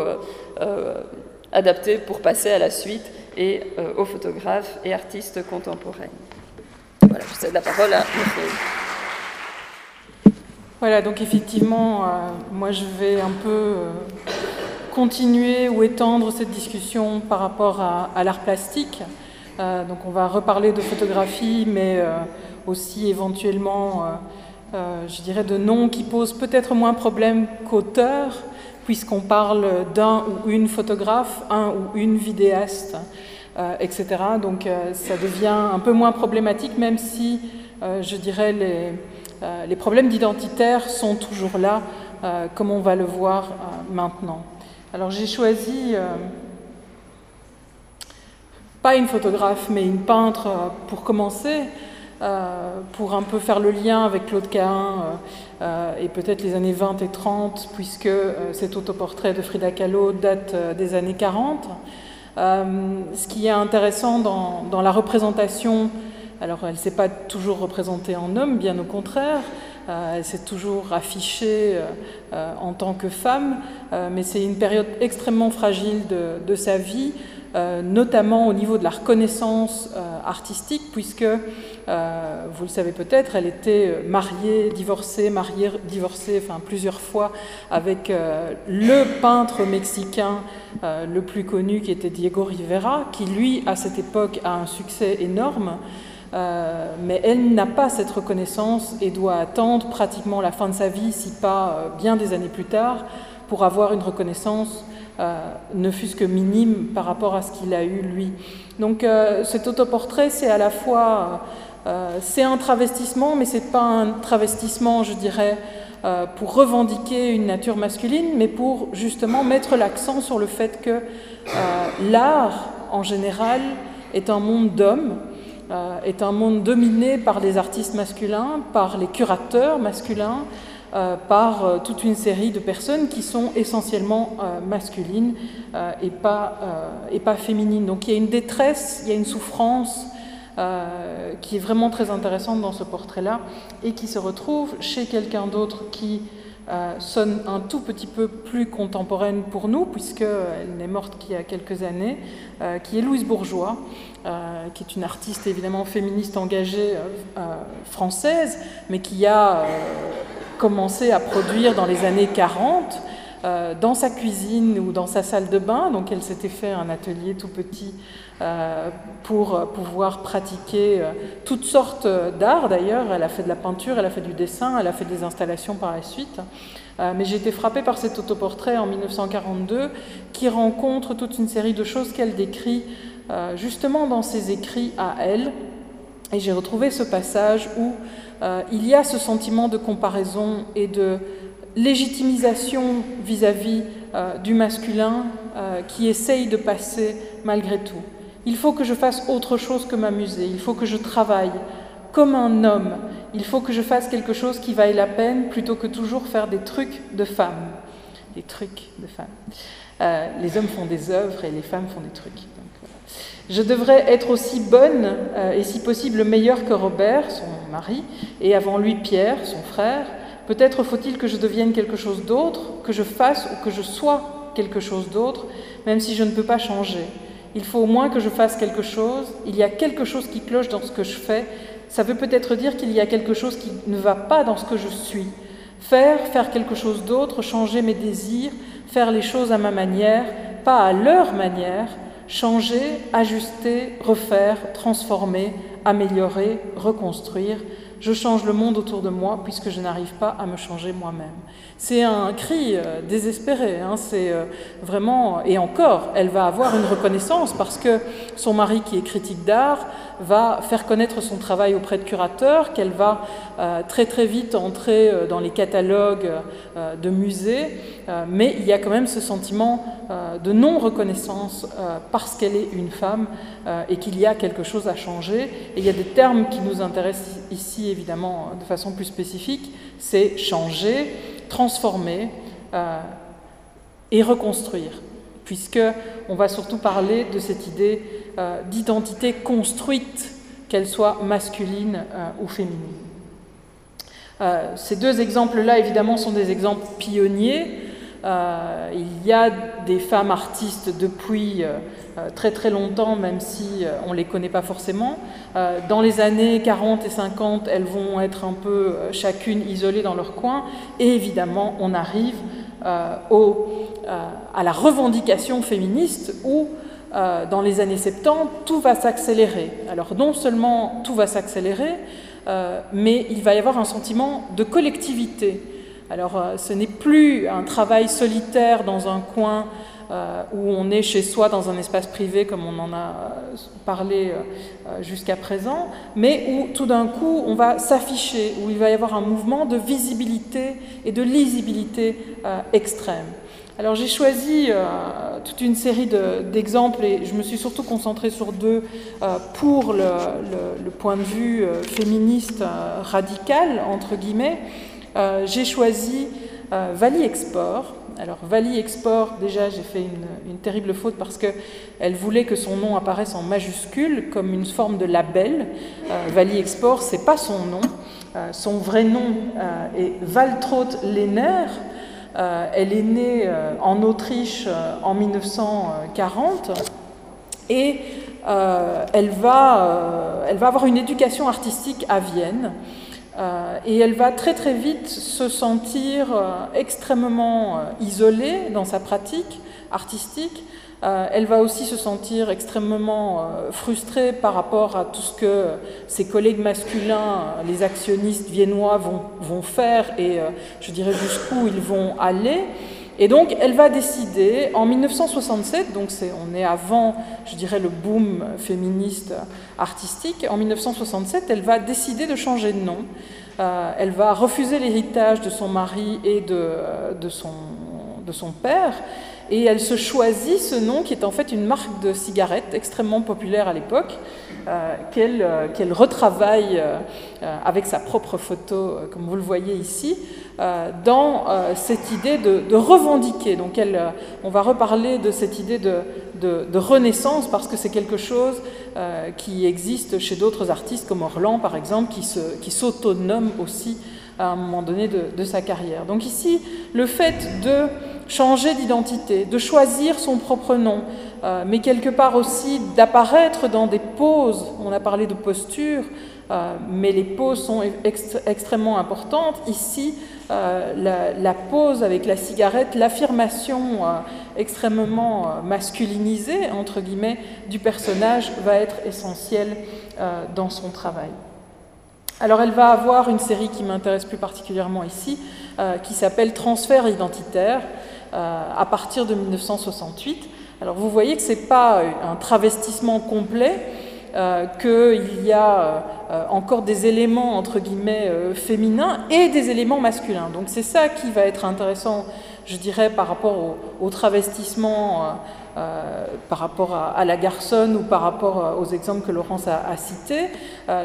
[SPEAKER 2] adapté pour passer à la suite et euh, aux photographes et artistes contemporains. Voilà, je cède la parole à.
[SPEAKER 3] Voilà, donc effectivement, euh, moi je vais un peu euh, continuer ou étendre cette discussion par rapport à, l'art plastique. donc on va reparler de photographie, mais aussi éventuellement, je dirais, de noms qui posent peut-être moins problème qu'auteur, puisqu'on parle d'un ou une photographe, un ou une vidéaste, euh, etc. Donc euh, ça devient un peu moins problématique, même si, euh, je dirais, les, problèmes d'identitaire sont toujours là, comme on va le voir maintenant. Alors j'ai choisi pas une photographe, mais une peintre pour commencer, pour un peu faire le lien avec Claude Cahin et peut-être les années 20 et 30, puisque cet autoportrait de Frida Kahlo date des années 40. Euh, ce qui est intéressant dans, la représentation, alors elle ne s'est pas toujours représentée en homme, bien au contraire, euh, elle s'est toujours affichée euh, en tant que femme, mais c'est une période extrêmement fragile de sa vie euh, notamment au niveau de la reconnaissance euh, artistique, puisque, euh, vous le savez peut-être, elle était mariée, divorcée, mariée, divorcée, enfin plusieurs fois, avec le peintre mexicain le plus connu, qui était Diego Rivera, qui lui, à cette époque, a un succès énorme. mais elle n'a pas cette reconnaissance et doit attendre pratiquement la fin de sa vie, si pas bien des années plus tard, pour avoir une reconnaissance euh, ne fût-ce que minime par rapport à ce qu'il a eu lui. Donc euh, cet autoportrait, c'est à la fois euh, c'est un travestissement, mais c'est pas un travestissement, je dirais, pour revendiquer une nature masculine, mais pour justement mettre l'accent sur le fait que l'art, en général, est un monde d'hommes, est un monde dominé par les artistes masculins, par les curateurs masculins, euh, par euh, toute une série de personnes qui sont essentiellement euh, masculines et, pas, et pas féminines. Donc il y a une détresse, il y a une souffrance qui est vraiment très intéressante dans ce portrait-là et qui se retrouve chez quelqu'un d'autre qui sonne un tout petit peu plus contemporaine pour nous, puisqu'elle n'est morte qu'il y a quelques années, qui est Louise Bourgeois, qui est une artiste évidemment féministe engagée française, mais qui a commencé à produire dans les années 40 euh, dans sa cuisine ou dans sa salle de bain. Donc elle s'était fait un atelier tout petit euh, pour pouvoir pratiquer euh, toutes sortes d'arts d'ailleurs. Elle a fait de la peinture, elle a fait du dessin, elle a fait des installations par la suite. mais j'ai été frappée par cet autoportrait en 1942 qui rencontre toute une série de choses qu'elle décrit justement dans ses écrits à elle. Et j'ai retrouvé ce passage où euh, il y a ce sentiment de comparaison et de légitimisation vis-à-vis euh, du masculin euh, qui essaye de passer malgré tout. Il faut que je fasse autre chose que m'amuser, il faut que je travaille comme un homme, il faut que je fasse quelque chose qui vaille la peine plutôt que toujours faire des trucs de femmes. Des trucs de femmes. les hommes font des œuvres et les femmes font des trucs. Je devrais être aussi bonne euh, et si possible meilleure que Robert, son mari, et avant lui Pierre, son frère. Peut-être faut-il que je devienne quelque chose d'autre, que je fasse ou que je sois quelque chose d'autre, même si je ne peux pas changer. Il faut au moins que je fasse quelque chose. Il y a quelque chose qui cloche dans ce que je fais. Ça veut peut-être dire qu'il y a quelque chose qui ne va pas dans ce que je suis. Faire, faire quelque chose d'autre, changer mes désirs, faire les choses à ma manière, pas à leur manière, changer, ajuster, refaire, transformer, améliorer, reconstruire. Je change le monde autour de moi puisque je n'arrive pas à me changer moi-même. C'est un cri euh, désespéré, hein, c'est euh, vraiment... Et encore, elle va avoir une reconnaissance parce que son mari, qui est critique d'art, va faire connaître son travail auprès de curateurs, qu'elle va euh, très très vite entrer dans les catalogues de musées, mais il y a quand même ce sentiment de non-reconnaissance parce qu'elle est une femme et qu'il y a quelque chose à changer. Et il y a des termes qui nous intéressent ici évidemment de façon plus spécifique, c'est changer, transformer euh, et reconstruire, puisque on va surtout parler de cette idée euh, d'identité construite, qu'elle soit masculine euh, ou féminine. ces deux exemples-là, évidemment, sont des exemples pionniers. Il y a des femmes artistes depuis très très longtemps, même si on ne les connaît pas forcément. dans les années 40 et 50, elles vont être un peu chacune isolées dans leur coin. Et évidemment, on arrive au, à la revendication féministe où, dans les années 70, tout va s'accélérer. Alors non seulement tout va s'accélérer, mais il va y avoir un sentiment de collectivité. Alors ce n'est plus un travail solitaire dans un coin euh, où on est chez soi dans un espace privé comme on en a euh, parlé euh, jusqu'à présent, mais où tout d'un coup on va s'afficher, où il va y avoir un mouvement de visibilité et de lisibilité extrême. Alors j'ai choisi toute une série d'exemples et je me suis surtout concentrée sur deux pour le, point de vue féministe radical, entre guillemets. J'ai choisi Valley Export, alors Vali Export, déjà j'ai fait une, terrible faute parce qu'elle voulait que son nom apparaisse en majuscule comme une forme de label. Euh, Vali Export, c'est pas son nom. Euh, son vrai nom euh, est Waltraud Lehner. elle est née en Autriche en 1940 et elle, va, elle va avoir une éducation artistique à Vienne. Euh, et elle va très très vite se sentir euh, extrêmement euh, isolée dans sa pratique artistique. elle va aussi se sentir extrêmement frustrée par rapport à tout ce que ses collègues masculins, les actionnistes viennois, vont, vont faire et je dirais jusqu'où ils vont aller. Et donc, elle va décider, en 1967, donc on est avant, je dirais, le boom féministe artistique, en 1967, elle va décider de changer de nom. Euh, elle va refuser l'héritage de son mari et de, de, son, de son père, et elle se choisit ce nom qui est en fait une marque de cigarette extrêmement populaire à l'époque, euh, euh, qu'elle retravaille avec sa propre photo, comme vous le voyez ici. Euh, dans euh, cette idée de, revendiquer. Donc euh, on va reparler de cette idée de, renaissance parce que c'est quelque chose qui existe chez d'autres artistes comme Orlan par exemple, qui s'autonome aussi à un moment donné de, sa carrière. Donc ici, le fait de changer d'identité, de choisir son propre nom, mais quelque part aussi d'apparaître dans des poses, on a parlé de posture, mais les poses sont extrêmement importantes. Ici, euh, la, pose avec la cigarette, l'affirmation euh, extrêmement euh, masculinisée, entre guillemets, du personnage va être essentielle dans son travail. Alors elle va avoir une série qui m'intéresse plus particulièrement ici, qui s'appelle Transfert identitaire, à partir de 1968. Alors vous voyez que ce n'est pas un travestissement complet, euh, qu'il y a euh, encore des éléments entre guillemets euh, féminins et des éléments masculins. Donc c'est ça qui va être intéressant, je dirais, par rapport au, travestissement, par rapport à, la garçonne ou par rapport aux exemples que Laurence a, cités,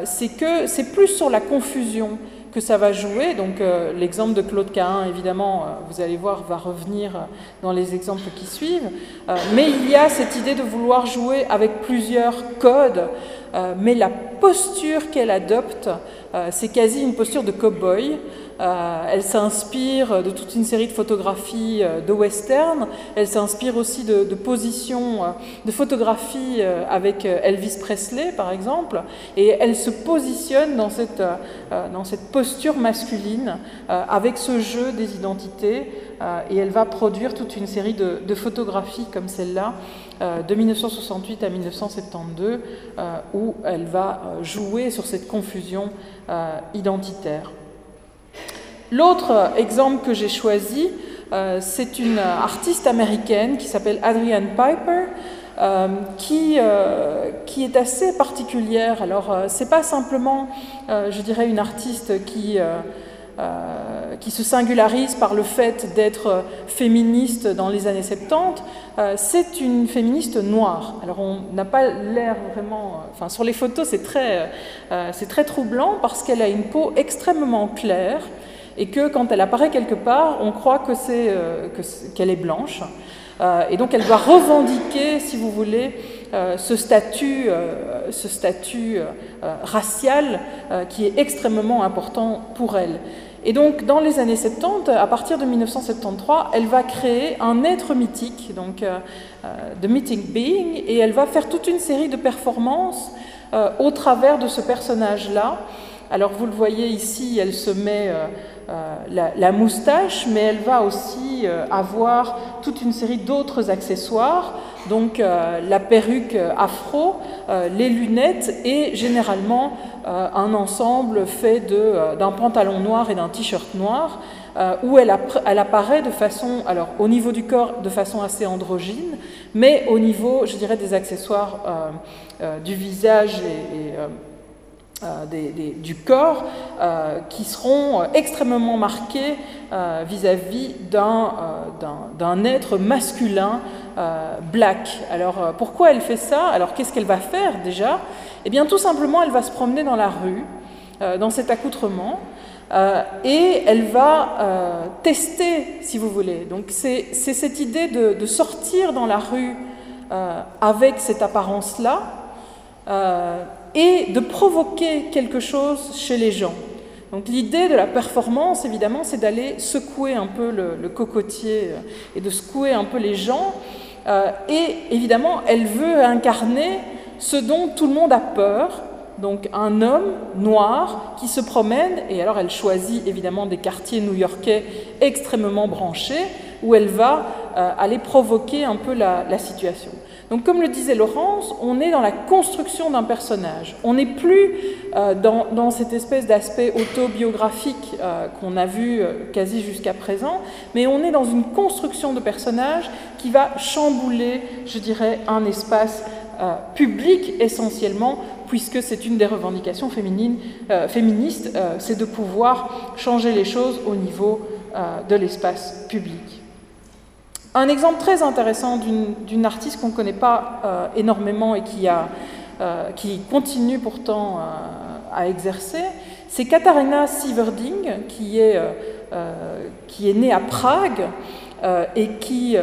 [SPEAKER 3] c'est que c'est plus sur la confusion que ça va jouer. Donc euh, l'exemple de Claude Cahin, évidemment, euh, vous allez voir, va revenir dans les exemples qui suivent. Euh, mais il y a cette idée de vouloir jouer avec plusieurs codes, mais la posture qu'elle adopte, c'est quasi une posture de cow-boy. Euh, elle s'inspire de toute une série de photographies euh, de western. Elle s'inspire aussi de, positions, euh, de photographies avec Elvis Presley, par exemple. Et elle se positionne dans cette, dans cette posture masculine avec ce jeu des identités. et elle va produire toute une série de, photographies comme celle-là de 1968 à 1972, où elle va jouer sur cette confusion identitaire. L'autre exemple que j'ai choisi, c'est une artiste américaine qui s'appelle Adrienne Piper, euh, qui, euh, qui, est assez particulière. Alors, euh, c'est pas simplement, je dirais, une artiste qui, qui se singularise par le fait d'être féministe dans les années 70, c'est une féministe noire. Alors, on n'a pas l'air vraiment. Enfin, sur les photos, c'est très, très troublant parce qu'elle a une peau extrêmement claire et que quand elle apparaît quelque part, on croit que c'est, qu'elle est blanche. Euh, et donc elle doit revendiquer, si vous voulez, euh, ce statut, euh, ce statut racial qui est extrêmement important pour elle. Et donc, dans les années 70, à partir de 1973, elle va créer un être mythique, donc The Meeting Being, et elle va faire toute une série de performances au travers de ce personnage-là. Alors, vous le voyez ici, elle se met euh, la, moustache, mais elle va aussi euh, avoir toute une série d'autres accessoires, donc euh, la perruque afro, les lunettes et généralement un ensemble fait d'un pantalon noir et d'un t-shirt noir. où elle, apparaît de façon, alors au niveau du corps de façon assez androgyne, mais au niveau, je dirais, des accessoires du visage et euh, du corps euh, qui seront euh, extrêmement marqués vis-à-vis d'un être masculin black. Alors pourquoi elle fait ça? Alors qu'est-ce qu'elle va faire déjà? Eh bien tout simplement elle va se promener dans la rue, dans cet accoutrement, et elle va tester, si vous voulez. Donc c'est cette idée de, de, sortir dans la rue avec cette apparence-là et de provoquer quelque chose chez les gens. Donc l'idée de la performance, évidemment, c'est d'aller secouer un peu le, cocotier euh, et de secouer un peu les gens. Euh, et évidemment, elle veut incarner ce dont tout le monde a peur, donc un homme noir qui se promène, et alors elle choisit évidemment des quartiers new-yorkais extrêmement branchés, où elle va euh, aller provoquer un peu la situation. Donc comme le disait Laurence, on est dans la construction d'un personnage. On n'est plus euh, dans, cette espèce d'aspect autobiographique euh, qu'on a vu euh, quasi jusqu'à présent, mais on est dans une construction de personnage qui va chambouler, je dirais, un espace public essentiellement, puisque c'est une des revendications féministes, c'est de pouvoir changer les choses au niveau de l'espace public. Un exemple très intéressant d'une artiste qu'on ne connaît pas euh, énormément et qui, euh, continue pourtant euh, à exercer, c'est Katharina Sieverding, qui est, née à Prague et qui,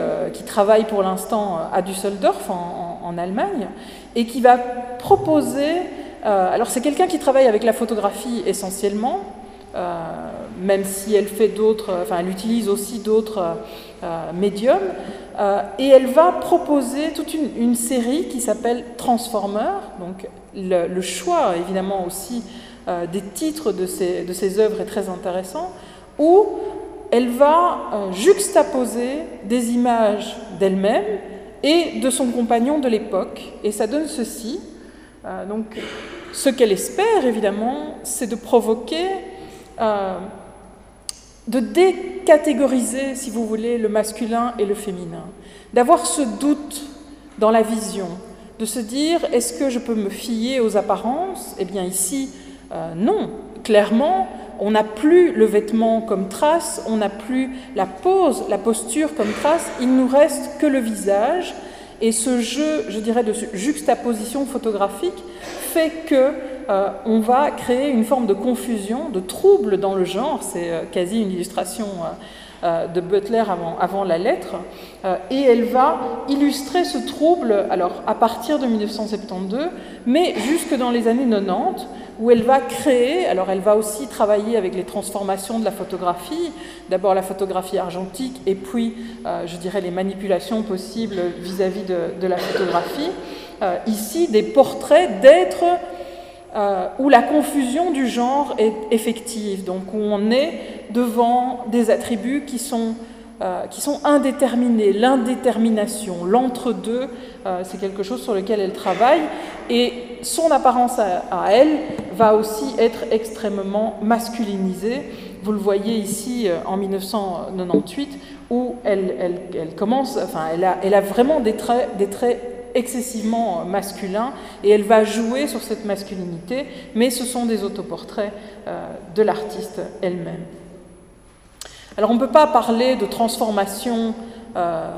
[SPEAKER 3] travaille pour l'instant à Düsseldorf, en, Allemagne, et qui va proposer... alors c'est quelqu'un qui travaille avec la photographie essentiellement, même si elle fait d'autres, enfin elle utilise aussi d'autres euh, médium, euh, et elle va proposer toute une, série qui s'appelle Transformer. Donc le, choix, évidemment, aussi euh, des titres de ces, de ces œuvres est très intéressant, où elle va juxtaposer des images d'elle-même et de son compagnon de l'époque, et ça donne ceci. donc, ce qu'elle espère, évidemment, c'est de provoquer de décatégoriser, si vous voulez, le masculin et le féminin, d'avoir ce doute dans la vision, de se dire est-ce que je peux me fier aux apparences? Eh bien ici, euh, non. Clairement, on n'a plus le vêtement comme trace, on n'a plus la pose, la posture comme trace, il nous reste que le visage. Et ce jeu, je dirais, de juxtaposition photographique fait que euh, on va créer une forme de confusion, de trouble dans le genre. C'est euh, quasi une illustration euh, de Butler avant, la lettre. et elle va illustrer ce trouble, alors à partir de 1972, mais jusque dans les années 90, où elle va créer, alors elle va aussi travailler avec les transformations de la photographie, d'abord la photographie argentique et puis, je dirais, les manipulations possibles vis-à-vis de, la photographie. ici, des portraits d'êtres euh, où la confusion du genre est effective, donc où on est devant des attributs qui sont qui sont indéterminés. L'indétermination, l'entre-deux, c'est quelque chose sur lequel elle travaille. Et son apparence à, elle va aussi être extrêmement masculinisée. Vous le voyez ici en 1998, où elle, elle, commence, enfin, elle a, elle a vraiment des traits, des traits excessivement masculins et elle va jouer sur cette masculinité, mais ce sont des autoportraits euh, de l'artiste elle-même. Alors on ne peut pas parler de transformation euh,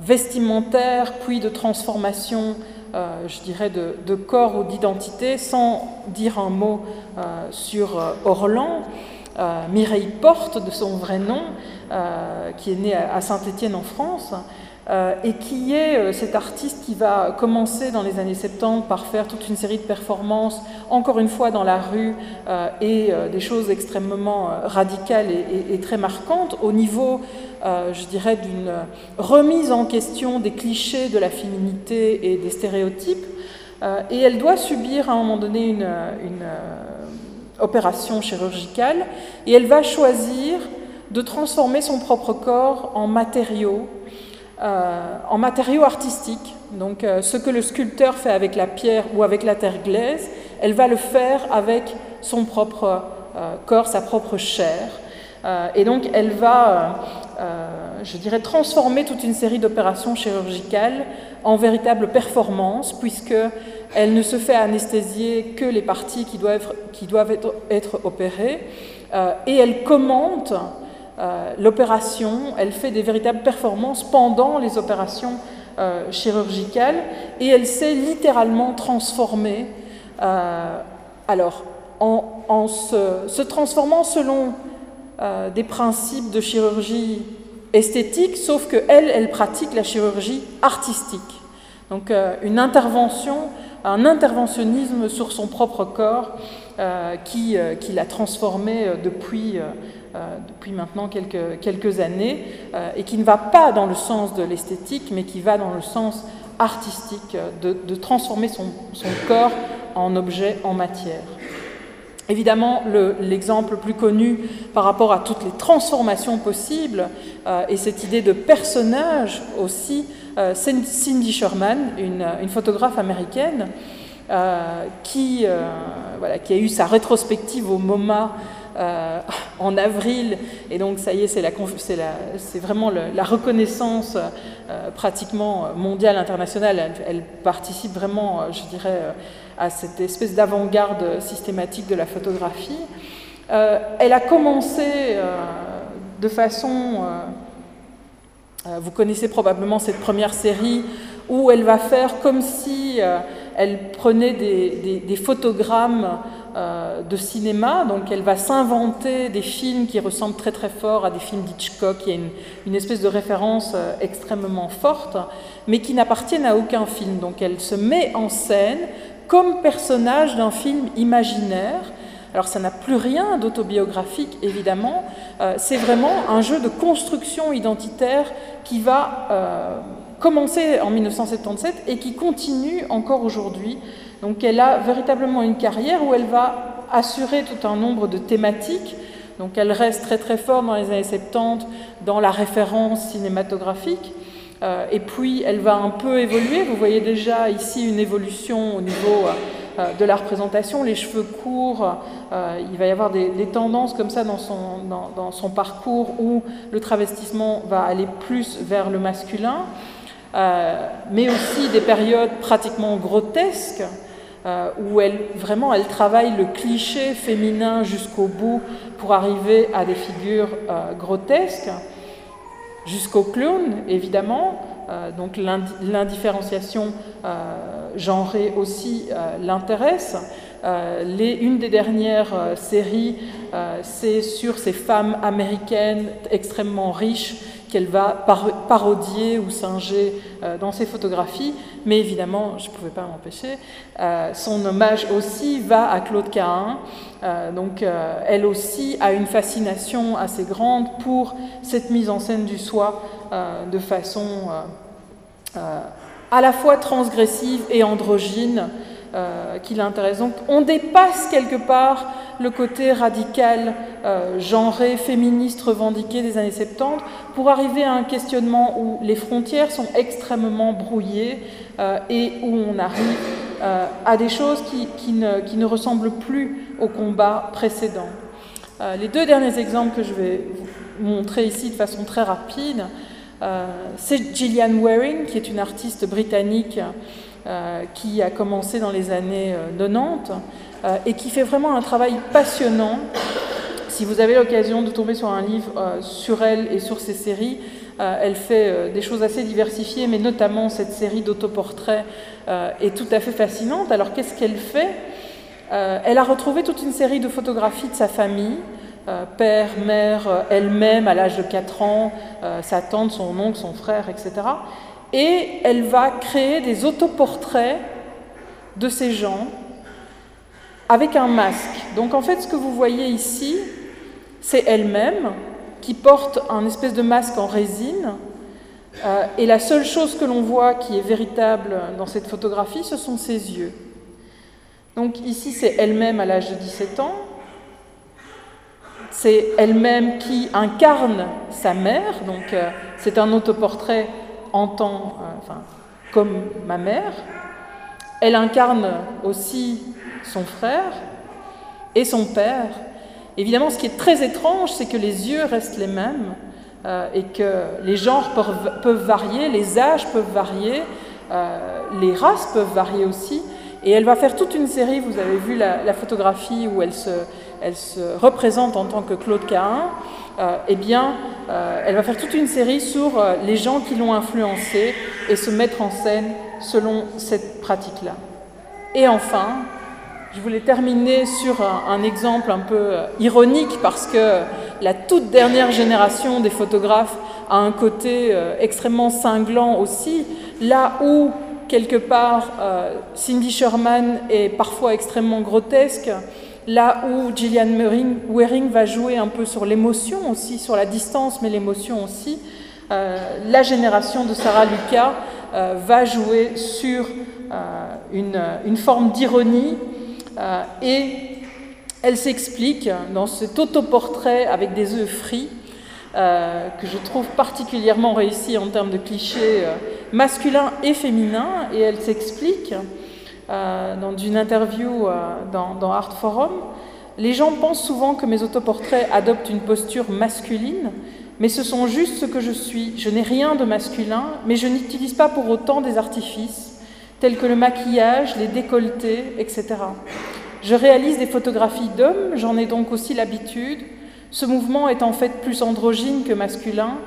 [SPEAKER 3] vestimentaire, puis de transformation, euh, je dirais, de, corps ou d'identité, sans dire un mot sur Orlan. Mireille Porte, de son vrai nom, qui est née à Saint-Étienne en France, et qui est euh, cet artiste qui va commencer dans les années 70 par faire toute une série de performances, encore une fois dans la rue, euh, et des choses extrêmement radicales et, très marquantes au niveau, je dirais, d'une remise en question des clichés de la féminité et des stéréotypes. et elle doit subir à un moment donné une opération chirurgicale, et elle va choisir de transformer son propre corps en matériaux euh, en matériaux artistiques. Donc euh, ce que le sculpteur fait avec la pierre ou avec la terre glaise, elle va le faire avec son propre euh, corps, sa propre chair. et donc elle va, je dirais, transformer toute une série d'opérations chirurgicales en véritable performance, puisque elle ne se fait anesthésier que les parties qui doivent, être opérées, et elle commente euh, l'opération, elle fait des véritables performances pendant les opérations euh, chirurgicales et elle s'est littéralement transformée, euh, alors en, se, transformant selon des principes de chirurgie esthétique, sauf qu'elle, elle pratique la chirurgie artistique. Donc une intervention, un interventionnisme sur son propre corps qui, qui l'a transformé depuis depuis maintenant quelques, années, euh, et qui ne va pas dans le sens de l'esthétique, mais qui va dans le sens artistique, de, de transformer son, corps en objet, en matière. Évidemment, l'exemple le, plus connu par rapport à toutes les transformations possibles, euh, et cette idée de personnage aussi, c'est Cindy Sherman, une, une photographe américaine, qui, voilà, qui a eu sa rétrospective au MoMA euh, en avril, et donc ça y est, c'est vraiment la reconnaissance euh, pratiquement mondiale, internationale. Elle, participe vraiment, euh, je dirais, à cette espèce d'avant-garde systématique de la photographie. elle a commencé de façon... vous connaissez probablement cette première série où elle va faire comme si elle prenait des, photogrammes euh, de cinéma, donc elle va s'inventer des films qui ressemblent très très fort à des films d'Hitchcock, il y a une, espèce de référence euh, extrêmement forte, mais qui n'appartiennent à aucun film. Donc elle se met en scène comme personnage d'un film imaginaire. Alors ça n'a plus rien d'autobiographique, évidemment, euh, c'est vraiment un jeu de construction identitaire qui va commencé en 1977 et qui continue encore aujourd'hui. Donc elle a véritablement une carrière où elle va assurer tout un nombre de thématiques. Donc elle reste très très forte dans les années 70 dans la référence cinématographique. Euh, et puis elle va un peu évoluer. Vous voyez déjà ici une évolution au niveau euh, de la représentation, les cheveux courts. Euh, il va y avoir des, tendances comme ça dans son, dans, son parcours où le travestissement va aller plus vers le masculin. Mais aussi des périodes pratiquement grotesques, euh, où elle, vraiment elle travaille le cliché féminin jusqu'au bout pour arriver à des figures euh, grotesques, jusqu'au clown évidemment. donc l'indifférenciation genrée aussi l'intéresse. Une des dernières séries, c'est sur ces femmes américaines extrêmement riches qu'elle va parodier ou singer euh, dans ses photographies, mais évidemment, je ne pouvais pas m'empêcher. Euh, son hommage aussi va à Claude Cahin, euh, donc elle aussi a une fascination assez grande pour cette mise en scène du soi de façon à la fois transgressive et androgyne. Euh, qui l'intéresse. Donc on dépasse quelque part le côté radical, euh, genré, féministe revendiqué des années 70 pour arriver à un questionnement où les frontières sont extrêmement brouillées euh, et où on arrive euh, à des choses qui, qui, ne, qui, ne, ressemblent plus au combat précédent. Les deux derniers exemples que je vais vous montrer ici de façon très rapide, c'est Gillian Waring, qui est une artiste britannique qui a commencé dans les années 90 euh, et qui fait vraiment un travail passionnant. Si vous avez l'occasion de tomber sur un livre sur elle et sur ses séries, elle fait des choses assez diversifiées, mais notamment cette série d'autoportraits est tout à fait fascinante. Alors qu'est-ce qu'elle fait? Elle a retrouvé toute une série de photographies de sa famille, euh, père, mère, euh, elle-même à l'âge de 4 ans, euh, sa tante, son oncle, son frère, etc. Et elle va créer des autoportraits de ces gens avec un masque. Donc en fait, ce que vous voyez ici, c'est elle-même qui porte un espèce de masque en résine. et la seule chose que l'on voit qui est véritable dans cette photographie, ce sont ses yeux. Donc ici, c'est elle-même à l'âge de 17 ans c'est elle-même qui incarne sa mère, donc euh, c'est un autoportrait en tant, euh, enfin, comme ma mère. Elle incarne aussi son frère et son père. Évidemment, ce qui est très étrange, c'est que les yeux restent les mêmes euh, et que les genres peuvent, varier, les âges peuvent varier, euh, les races peuvent varier aussi. Et elle va faire toute une série, vous avez vu la, photographie où elle se, elle se représente en tant que Claude Cahin, eh bien, euh, elle va faire toute une série sur euh, les gens qui l'ont influencée et se mettre en scène selon cette pratique-là. Et enfin, je voulais terminer sur un, exemple un peu ironique parce que la toute dernière génération des photographes a un côté extrêmement cinglant aussi, là où quelque part Cindy Sherman est parfois extrêmement grotesque là où Gillian Waring va jouer un peu sur l'émotion aussi, sur la distance, mais l'émotion aussi, euh, la génération de Sarah Lucas euh, va jouer sur euh, une, une, forme d'ironie et elle s'explique dans cet autoportrait avec des œufs frits que je trouve particulièrement réussi en termes de clichés masculins et féminins et elle s'explique euh, dans une interview euh, dans, dans, Art Forum, les gens pensent souvent que mes autoportraits adoptent une posture masculine, mais ce sont juste ce que je suis. Je n'ai rien de masculin, mais je n'utilise pas pour autant des artifices, tels que le maquillage, les décolletés, etc. Je réalise des photographies d'hommes, j'en ai donc aussi l'habitude. Ce mouvement est en fait plus androgyne que masculin,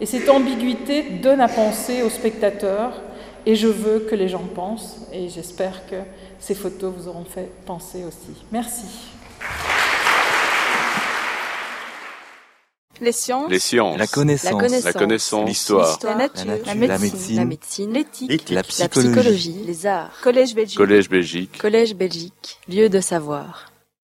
[SPEAKER 3] et cette ambiguïté donne à penser au spectateur et je veux que les gens pensent, et j'espère que ces photos vous auront fait penser aussi. Merci.
[SPEAKER 1] Les sciences,
[SPEAKER 5] les sciences,
[SPEAKER 6] la connaissance,
[SPEAKER 5] la connaissance, l'histoire,
[SPEAKER 1] la, la, nature,
[SPEAKER 6] la, nature,
[SPEAKER 1] la médecine,
[SPEAKER 6] la
[SPEAKER 1] médecine, l'éthique,
[SPEAKER 6] la,
[SPEAKER 1] psychologie, les arts, collège Belgique,
[SPEAKER 5] collège Belgique,
[SPEAKER 1] collège Belgique, lieu de savoir.